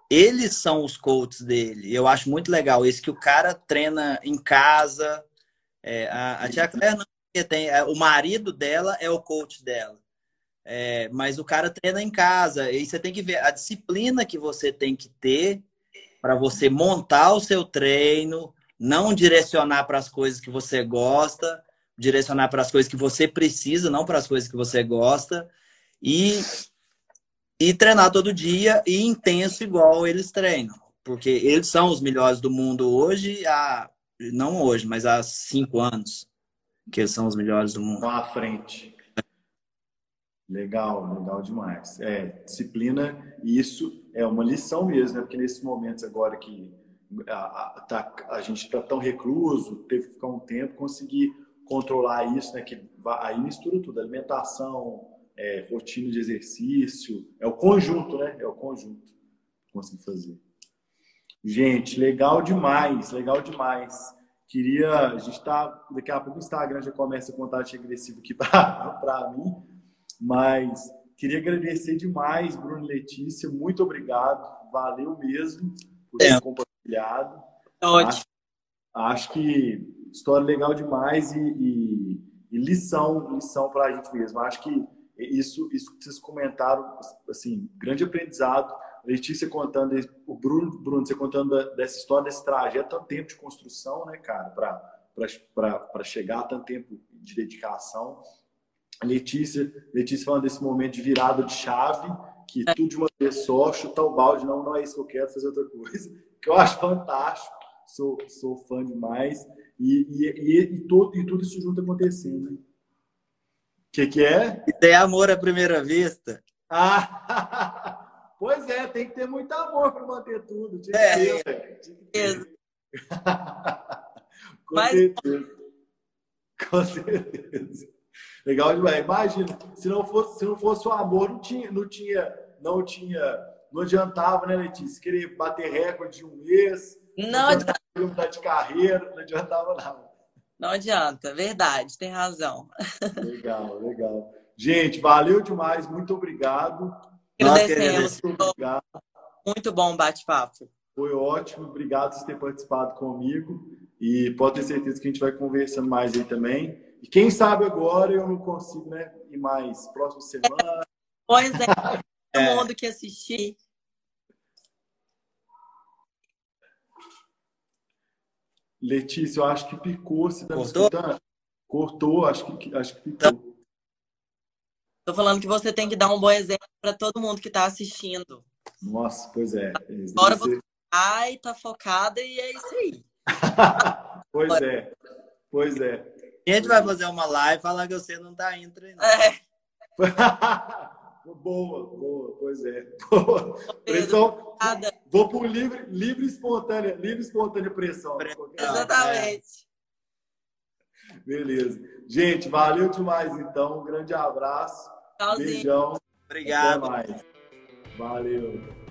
Speaker 3: eles são os coaches dele. Eu acho muito legal isso, que o cara treina em casa. É, a, a tia Claire não tem. É, o marido dela é o coach dela. É, mas o cara treina em casa. E você tem que ver a disciplina que você tem que ter para você montar o seu treino, não direcionar para as coisas que você gosta, direcionar para as coisas que você precisa, não para as coisas que você gosta. E e treinar todo dia e intenso igual eles treinam. Porque eles são os melhores do mundo hoje, há, não hoje, mas há cinco anos que eles são os melhores do mundo.
Speaker 2: Estão à frente. Legal, legal demais. É, disciplina, isso é uma lição mesmo, né? Porque nesses momentos agora que a, a, tá, a gente está tão recluso, teve que ficar um tempo, conseguir controlar isso, né? Que aí mistura tudo, alimentação, é, rotina de exercício, é o conjunto, né? É o conjunto que consegui fazer. Gente, legal demais, legal demais. Queria, a gente tá, daqui a pouco o Instagram já começa a contagem agressiva aqui para mim, mas queria agradecer demais, Bruno e Letícia, muito obrigado, valeu mesmo por ter é. compartilhado.
Speaker 4: Ótimo. Acho,
Speaker 2: acho, que história legal demais e, e, e lição, lição para a gente mesmo. Acho que isso, isso que vocês comentaram, assim, grande aprendizado. Letícia contando, o Bruno, Bruno, você contando dessa história, desse trajeto, tanto tempo de construção, né, cara, para chegar, tanto tempo de dedicação. Letícia, Letícia falando desse momento de virada de chave, que é. tudo de uma vez só, chutar o balde, não, não é isso que eu quero, fazer outra coisa, que eu acho fantástico, sou, sou fã demais, e, e, e, e, todo, e tudo isso junto acontecendo, né? que, que é?
Speaker 3: E tem amor à primeira vista.
Speaker 2: Ah, pois é, tem que ter muito amor para manter tudo. Tinha é, ter, ter. Com Mas... certeza. Com certeza. Legal demais. Imagina, se não fosse, se não fosse o amor, não tinha, não tinha, não tinha, não adiantava, né, Letícia? Querer bater recorde de um mês,
Speaker 4: não, adiantava
Speaker 2: mudar de carreira, não adiantava nada.
Speaker 4: Não adianta, verdade, tem razão.
Speaker 2: Legal, legal. Gente, valeu demais, muito obrigado.
Speaker 4: Agradecemos. Muito, obrigado. muito bom bate-papo.
Speaker 2: Foi ótimo, obrigado por ter participado comigo. E pode ter certeza que a gente vai conversando mais aí também. E quem sabe agora eu não consigo, né? Ir mais próxima semana.
Speaker 4: Pois é, todo é. mundo que assistir
Speaker 2: Letícia, eu acho que picou. Você tá Cortou? escutando? Cortou, acho que, acho que picou.
Speaker 4: Tô falando que você tem que dar um bom exemplo para todo mundo que está assistindo.
Speaker 5: Nossa, pois é.
Speaker 4: Agora você ai, tá focada e é isso aí.
Speaker 5: pois é, pois é.
Speaker 3: A gente vai fazer uma live e falar que você não tá indo treinar.
Speaker 4: É.
Speaker 5: boa, boa, pois é. Boa. Pressão. Vou por livre, livre espontânea, livre espontânea pressão.
Speaker 4: Exatamente.
Speaker 5: Beleza. Gente, valeu demais então. Um grande abraço.
Speaker 4: Tchauzinho.
Speaker 5: Beijão.
Speaker 3: Obrigado.
Speaker 5: Até mais. Valeu.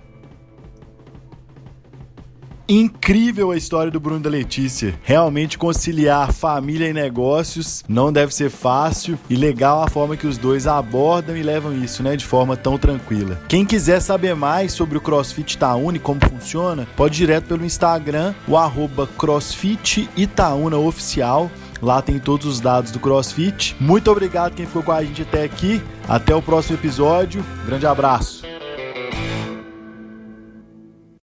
Speaker 2: Incrível a história do Bruno da Letícia. Realmente conciliar família e negócios não deve ser fácil e legal a forma que os dois abordam e levam isso, né, de forma tão tranquila. Quem quiser saber mais sobre o CrossFit Itaúna e como funciona, pode ir direto pelo Instagram, o arroba CrossFit Itaúna Oficial. Lá tem todos os dados do CrossFit. Muito obrigado quem ficou com a gente até aqui. Até o próximo episódio. Grande abraço.